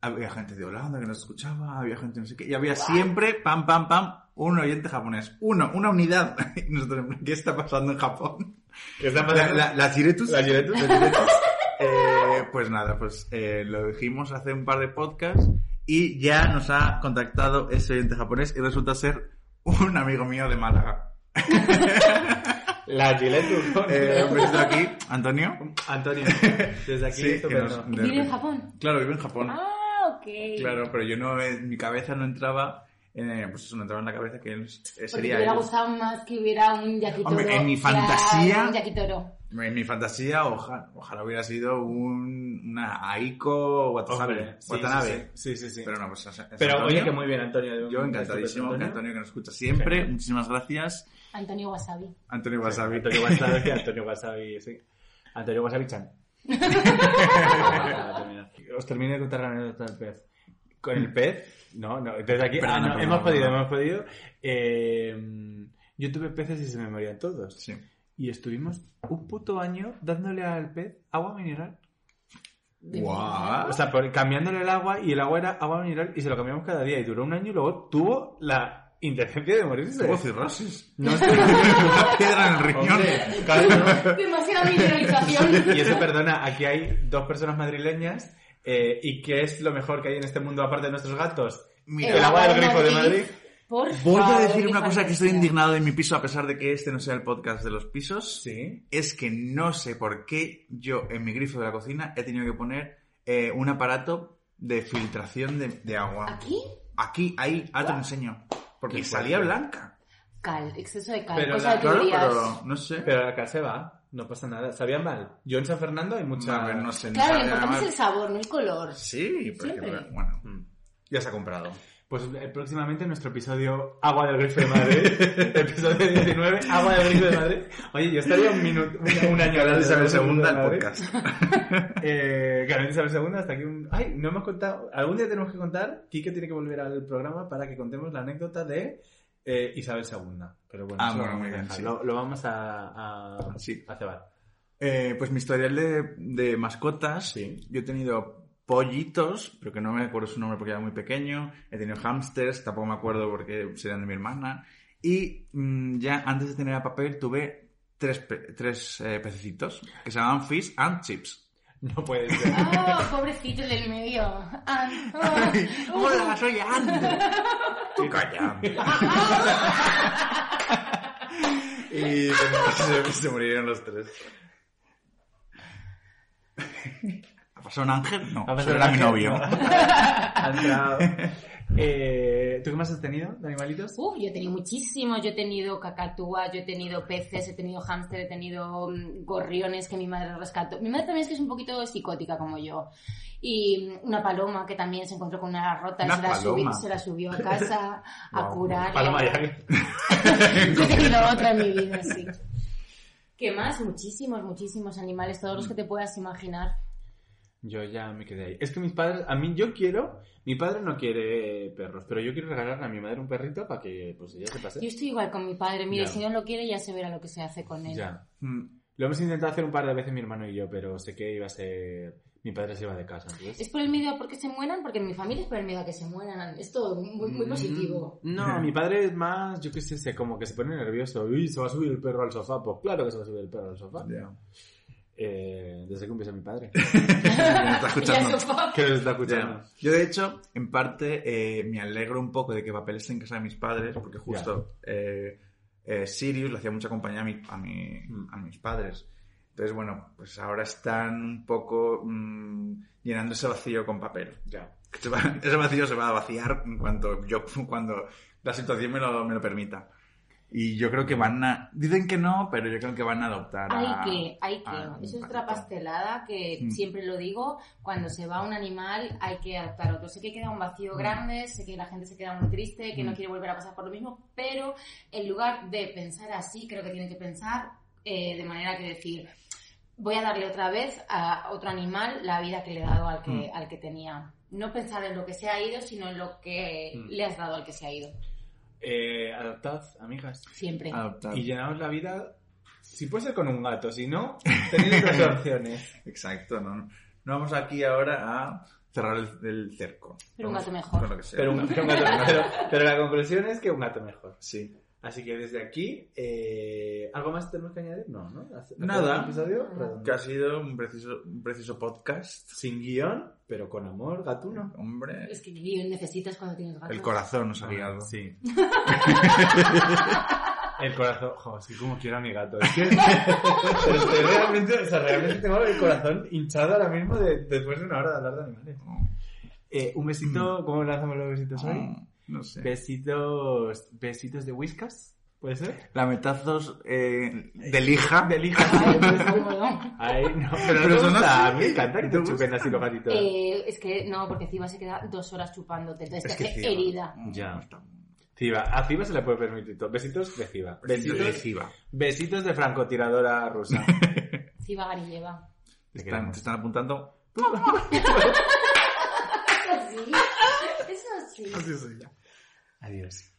[SPEAKER 1] había gente de Holanda que nos escuchaba, había gente no sé qué, y había siempre, pam, pam, pam, un oyente japonés. Uno, una unidad. Y nosotros, ¿qué está pasando en Japón?
[SPEAKER 3] ¿Qué está
[SPEAKER 1] La,
[SPEAKER 3] pasando?
[SPEAKER 1] la, la Chiretus.
[SPEAKER 3] La Chiretus.
[SPEAKER 1] La Chiretus. Eh, pues nada, pues eh, lo dijimos hace un par de podcasts y ya nos ha contactado ese oyente japonés y resulta ser un amigo mío de Málaga.
[SPEAKER 3] La Giletu.
[SPEAKER 1] Eh, un besito aquí, Antonio.
[SPEAKER 3] Antonio, desde aquí,
[SPEAKER 1] Sí, que
[SPEAKER 6] ¿Vive en Japón?
[SPEAKER 1] Claro, vive en Japón.
[SPEAKER 6] Ah, ok.
[SPEAKER 1] Claro, pero yo no, en mi cabeza no entraba, eh, pues eso, no entraba en la cabeza que él eh,
[SPEAKER 6] Porque
[SPEAKER 1] sería
[SPEAKER 6] hubiera
[SPEAKER 1] él.
[SPEAKER 6] gustado más que hubiera un yakitoro.
[SPEAKER 1] Hombre, en mi fantasía-
[SPEAKER 6] un yakitoro.
[SPEAKER 1] En mi fantasía, ojalá, ojalá hubiera sido un, una Aiko Watanabe.
[SPEAKER 3] Sí,
[SPEAKER 1] Watanabe.
[SPEAKER 3] sí, sí, sí, sí.
[SPEAKER 1] Pero no, pues es- es
[SPEAKER 3] Pero
[SPEAKER 1] Antonio.
[SPEAKER 3] oye, que muy bien, Antonio.
[SPEAKER 1] Yo encantadísimo, que
[SPEAKER 3] Antonio.
[SPEAKER 1] Antonio que nos escucha siempre.
[SPEAKER 3] Genial.
[SPEAKER 1] Muchísimas gracias,
[SPEAKER 6] Antonio Wasabi.
[SPEAKER 1] Antonio Wasabi.
[SPEAKER 3] Antonio Wasabi, Antonio Wasabi, sí. Antonio Wasabi-chan. Os termino de contar la anécdota del pez. Con el pez, no, no, desde aquí,
[SPEAKER 1] Perdona,
[SPEAKER 3] ah, no,
[SPEAKER 1] perdona,
[SPEAKER 3] hemos podido, hemos podido. Eh, yo tuve peces y se me morían todos.
[SPEAKER 1] Sí.
[SPEAKER 3] Y estuvimos un puto año dándole al pez agua mineral.
[SPEAKER 1] Guau.
[SPEAKER 3] O sea, por- cambiándole el agua y el agua era agua mineral y se lo cambiamos cada día y duró un año y luego tuvo la indecencia de morirse.
[SPEAKER 1] Tuvo cirrosis.
[SPEAKER 3] No sé.
[SPEAKER 1] Una piedra en el riñón.
[SPEAKER 3] Hombre, claro, ¿no?
[SPEAKER 6] Demasiada mineralización.
[SPEAKER 3] Y eso, perdona, aquí hay dos personas madrileñas eh, y ¿qué es lo mejor que hay en este mundo aparte de nuestros gatos?
[SPEAKER 1] Mira,
[SPEAKER 3] el agua del
[SPEAKER 6] de
[SPEAKER 3] grifo de
[SPEAKER 6] Madrid.
[SPEAKER 1] Voy a decir una cosa que estoy indignado de mi piso, a pesar de que este no sea el podcast de los pisos.
[SPEAKER 3] Sí.
[SPEAKER 1] Es que no sé por qué yo en mi grifo de la cocina he tenido que poner eh, un aparato de filtración de, de agua.
[SPEAKER 6] ¿Aquí?
[SPEAKER 1] Aquí, ahí, ahora te lo enseño. Porque salía blanca.
[SPEAKER 6] Cal, exceso de cal,
[SPEAKER 3] Pero
[SPEAKER 6] cosa
[SPEAKER 3] la-
[SPEAKER 6] de
[SPEAKER 1] Claro, pero no sé.
[SPEAKER 3] Pero acá se va, no pasa nada. Sabía mal. Yo en San Fernando hay mucha...
[SPEAKER 1] A ver, no sé. no
[SPEAKER 6] Claro, lo importante es el sabor, no el color.
[SPEAKER 1] Sí, porque,
[SPEAKER 6] Siempre.
[SPEAKER 1] bueno,
[SPEAKER 3] Mm.
[SPEAKER 1] ya se ha comprado.
[SPEAKER 3] Pues eh, próximamente nuestro episodio Agua del Grifo de Madrid, episodio 19, Agua del Grifo de Madrid. Oye, yo estaría un minuto, un, un año
[SPEAKER 1] Canal de Isabel II, el
[SPEAKER 3] Madrid.
[SPEAKER 1] podcast.
[SPEAKER 3] Eh, Canal de Isabel II, hasta aquí un... Ay, no hemos contado... Algún día tenemos que contar, Quique tiene que volver al programa para que contemos la anécdota de eh, Isabel II. Pero bueno,
[SPEAKER 1] Ah, bueno,
[SPEAKER 3] vamos
[SPEAKER 1] muy
[SPEAKER 3] a
[SPEAKER 1] bien, sí.
[SPEAKER 3] Lo, lo vamos a, a,
[SPEAKER 1] Sí.
[SPEAKER 3] a cebar.
[SPEAKER 1] Eh, pues mi historial de, de mascotas,
[SPEAKER 3] Sí.
[SPEAKER 1] yo he tenido pollitos, pero que no me acuerdo su nombre porque era muy pequeño. He tenido hamsters, tampoco me acuerdo porque serían de mi hermana. Y mm, ya antes de tener a papel tuve tres, pe- tres eh, pececitos que se llamaban Fish and Chips.
[SPEAKER 3] No puede ser.
[SPEAKER 6] Ah, pobrecito el del medio. Ah, ah.
[SPEAKER 1] ¡Hola, soy Anne! ¡Tú calla! y se, se murieron los tres. ¿Ha pasado un ángel? No,
[SPEAKER 3] un
[SPEAKER 1] mi novio.
[SPEAKER 3] ¿no? Ha entrado. Eh, ¿Tú qué más has tenido de animalitos?
[SPEAKER 6] Uf, yo he tenido muchísimos. Yo he tenido cacatúas, yo he tenido peces, he tenido hámster, he tenido mm, gorriones que mi madre rescató. Mi madre también es que es un poquito psicótica como yo. Y mm, una paloma que también se encontró con una rota y se la, se subió a casa a
[SPEAKER 3] Wow.
[SPEAKER 6] curar.
[SPEAKER 3] Paloma ya.
[SPEAKER 6] Yo he tenido otra en mi vida, sí. ¿Qué más? Muchísimos, muchísimos animales, todos los que te puedas imaginar.
[SPEAKER 3] Yo ya me quedé ahí. Es que mis padres, a mí yo quiero, mi padre no quiere perros, pero yo quiero regalarle a mi madre un perrito para que pues ella se pase.
[SPEAKER 6] Yo estoy igual con mi padre. Mire,
[SPEAKER 3] Ya.
[SPEAKER 6] si no lo quiere, ya se verá lo que se hace con él.
[SPEAKER 3] Ya.
[SPEAKER 1] Mm,
[SPEAKER 3] Lo hemos intentado hacer un par de veces mi hermano y yo, pero sé que iba a ser... Mi padre se iba de casa,
[SPEAKER 6] ¿Es
[SPEAKER 3] entonces...
[SPEAKER 6] por el miedo a porque se mueran? Porque en mi familia es por el miedo a que se mueran. Es todo muy, muy positivo.
[SPEAKER 3] Mm, No, mi padre es más, yo qué sé, sé, como que se pone nervioso. Uy, se va a subir el perro al sofá. Pues claro que se va a subir el perro al sofá.
[SPEAKER 1] ya.
[SPEAKER 3] Eh, desde que empieza mi padre.
[SPEAKER 1] Me está escuchando.
[SPEAKER 3] Que nos está escuchando.
[SPEAKER 1] Yo, de hecho, en parte eh, me alegro un poco de que Papel esté en casa de mis padres, porque justo eh, eh, Sirius le hacía mucha compañía a, mi, a, mi-
[SPEAKER 3] Mm.
[SPEAKER 1] a mis padres. Entonces, bueno, pues ahora están un poco mm, llenando ese vacío con papel.
[SPEAKER 3] Ya.
[SPEAKER 1] Que ese vacío se va a vaciar en cuanto yo, cuando la situación me lo, me lo permita. Y yo creo que van a... Dicen que no, pero yo creo que van a adoptar a...
[SPEAKER 6] Hay que, hay que.
[SPEAKER 1] a
[SPEAKER 6] Eso es otra pastelada que
[SPEAKER 1] Mm.
[SPEAKER 6] siempre lo digo. Cuando se va un animal hay que adaptar otro. Sé que queda un vacío grande, sé que la gente se queda muy triste, que no
[SPEAKER 1] Mm.
[SPEAKER 6] quiere volver a pasar por lo mismo, pero en lugar de pensar así, creo que tienen que pensar eh, de manera que decir, voy a darle otra vez a otro animal la vida que le he dado al que,
[SPEAKER 1] Mm.
[SPEAKER 6] al que tenía. No pensar en lo que se ha ido, sino en lo que
[SPEAKER 3] Mm.
[SPEAKER 6] le has dado al que se ha ido.
[SPEAKER 3] Eh, adoptad, amigas.
[SPEAKER 6] Siempre.
[SPEAKER 1] Adoptar.
[SPEAKER 3] Y llenamos la vida, si puede ser con un gato, si no, tenéis otras opciones.
[SPEAKER 1] Exacto, no, no vamos aquí ahora a cerrar el, el cerco.
[SPEAKER 6] Pero un gato mejor.
[SPEAKER 3] Pero, un, pero un gato pero, pero la conclusión es que un gato mejor.
[SPEAKER 1] Sí.
[SPEAKER 3] Así que desde aquí, eh, ¿algo más tenemos que añadir? No, ¿no? ¿Hace-
[SPEAKER 1] Nada.
[SPEAKER 3] episodio.
[SPEAKER 1] Que ha sido un preciso, un preciso podcast.
[SPEAKER 3] Sin guion, pero con amor, gatuno.
[SPEAKER 1] Hombre,
[SPEAKER 6] Es que guion necesitas cuando tienes gatos.
[SPEAKER 1] el corazón nos ha guiado.
[SPEAKER 3] Sí. El corazón, jo, sí como quiero a mi gato. Es que estoy realmente, o sea, realmente tengo el corazón hinchado ahora mismo de- después de una hora de hablar de animales. Eh, un besito, ¿cómo lanzamos los besitos hoy?
[SPEAKER 1] Mm, No sé.
[SPEAKER 3] Besitos, besitos de whiskas, ¿puede ser?
[SPEAKER 1] Lametazos eh, de lija.
[SPEAKER 3] De lija.
[SPEAKER 6] Ay,
[SPEAKER 3] no, pero,
[SPEAKER 1] Pero
[SPEAKER 3] no gusta. mí me encanta que
[SPEAKER 1] ¿Te
[SPEAKER 3] chupen así los gatitos.
[SPEAKER 6] Eh, es que no, porque Ciba se queda dos horas chupándote, entonces
[SPEAKER 1] Es
[SPEAKER 6] te hace
[SPEAKER 1] Ciba.
[SPEAKER 6] herida.
[SPEAKER 3] Ya.
[SPEAKER 1] No está-
[SPEAKER 3] Ciba, a Ciba se le puede permitir todo. Besitos de Ciba.
[SPEAKER 1] Besitos de Ciba.
[SPEAKER 3] besitos de francotiradora rusa.
[SPEAKER 6] Ciba Gary lleva.
[SPEAKER 1] Te están, te están apuntando.
[SPEAKER 6] Eso sí. Eso sí.
[SPEAKER 1] Así soy ya.
[SPEAKER 3] Adiós.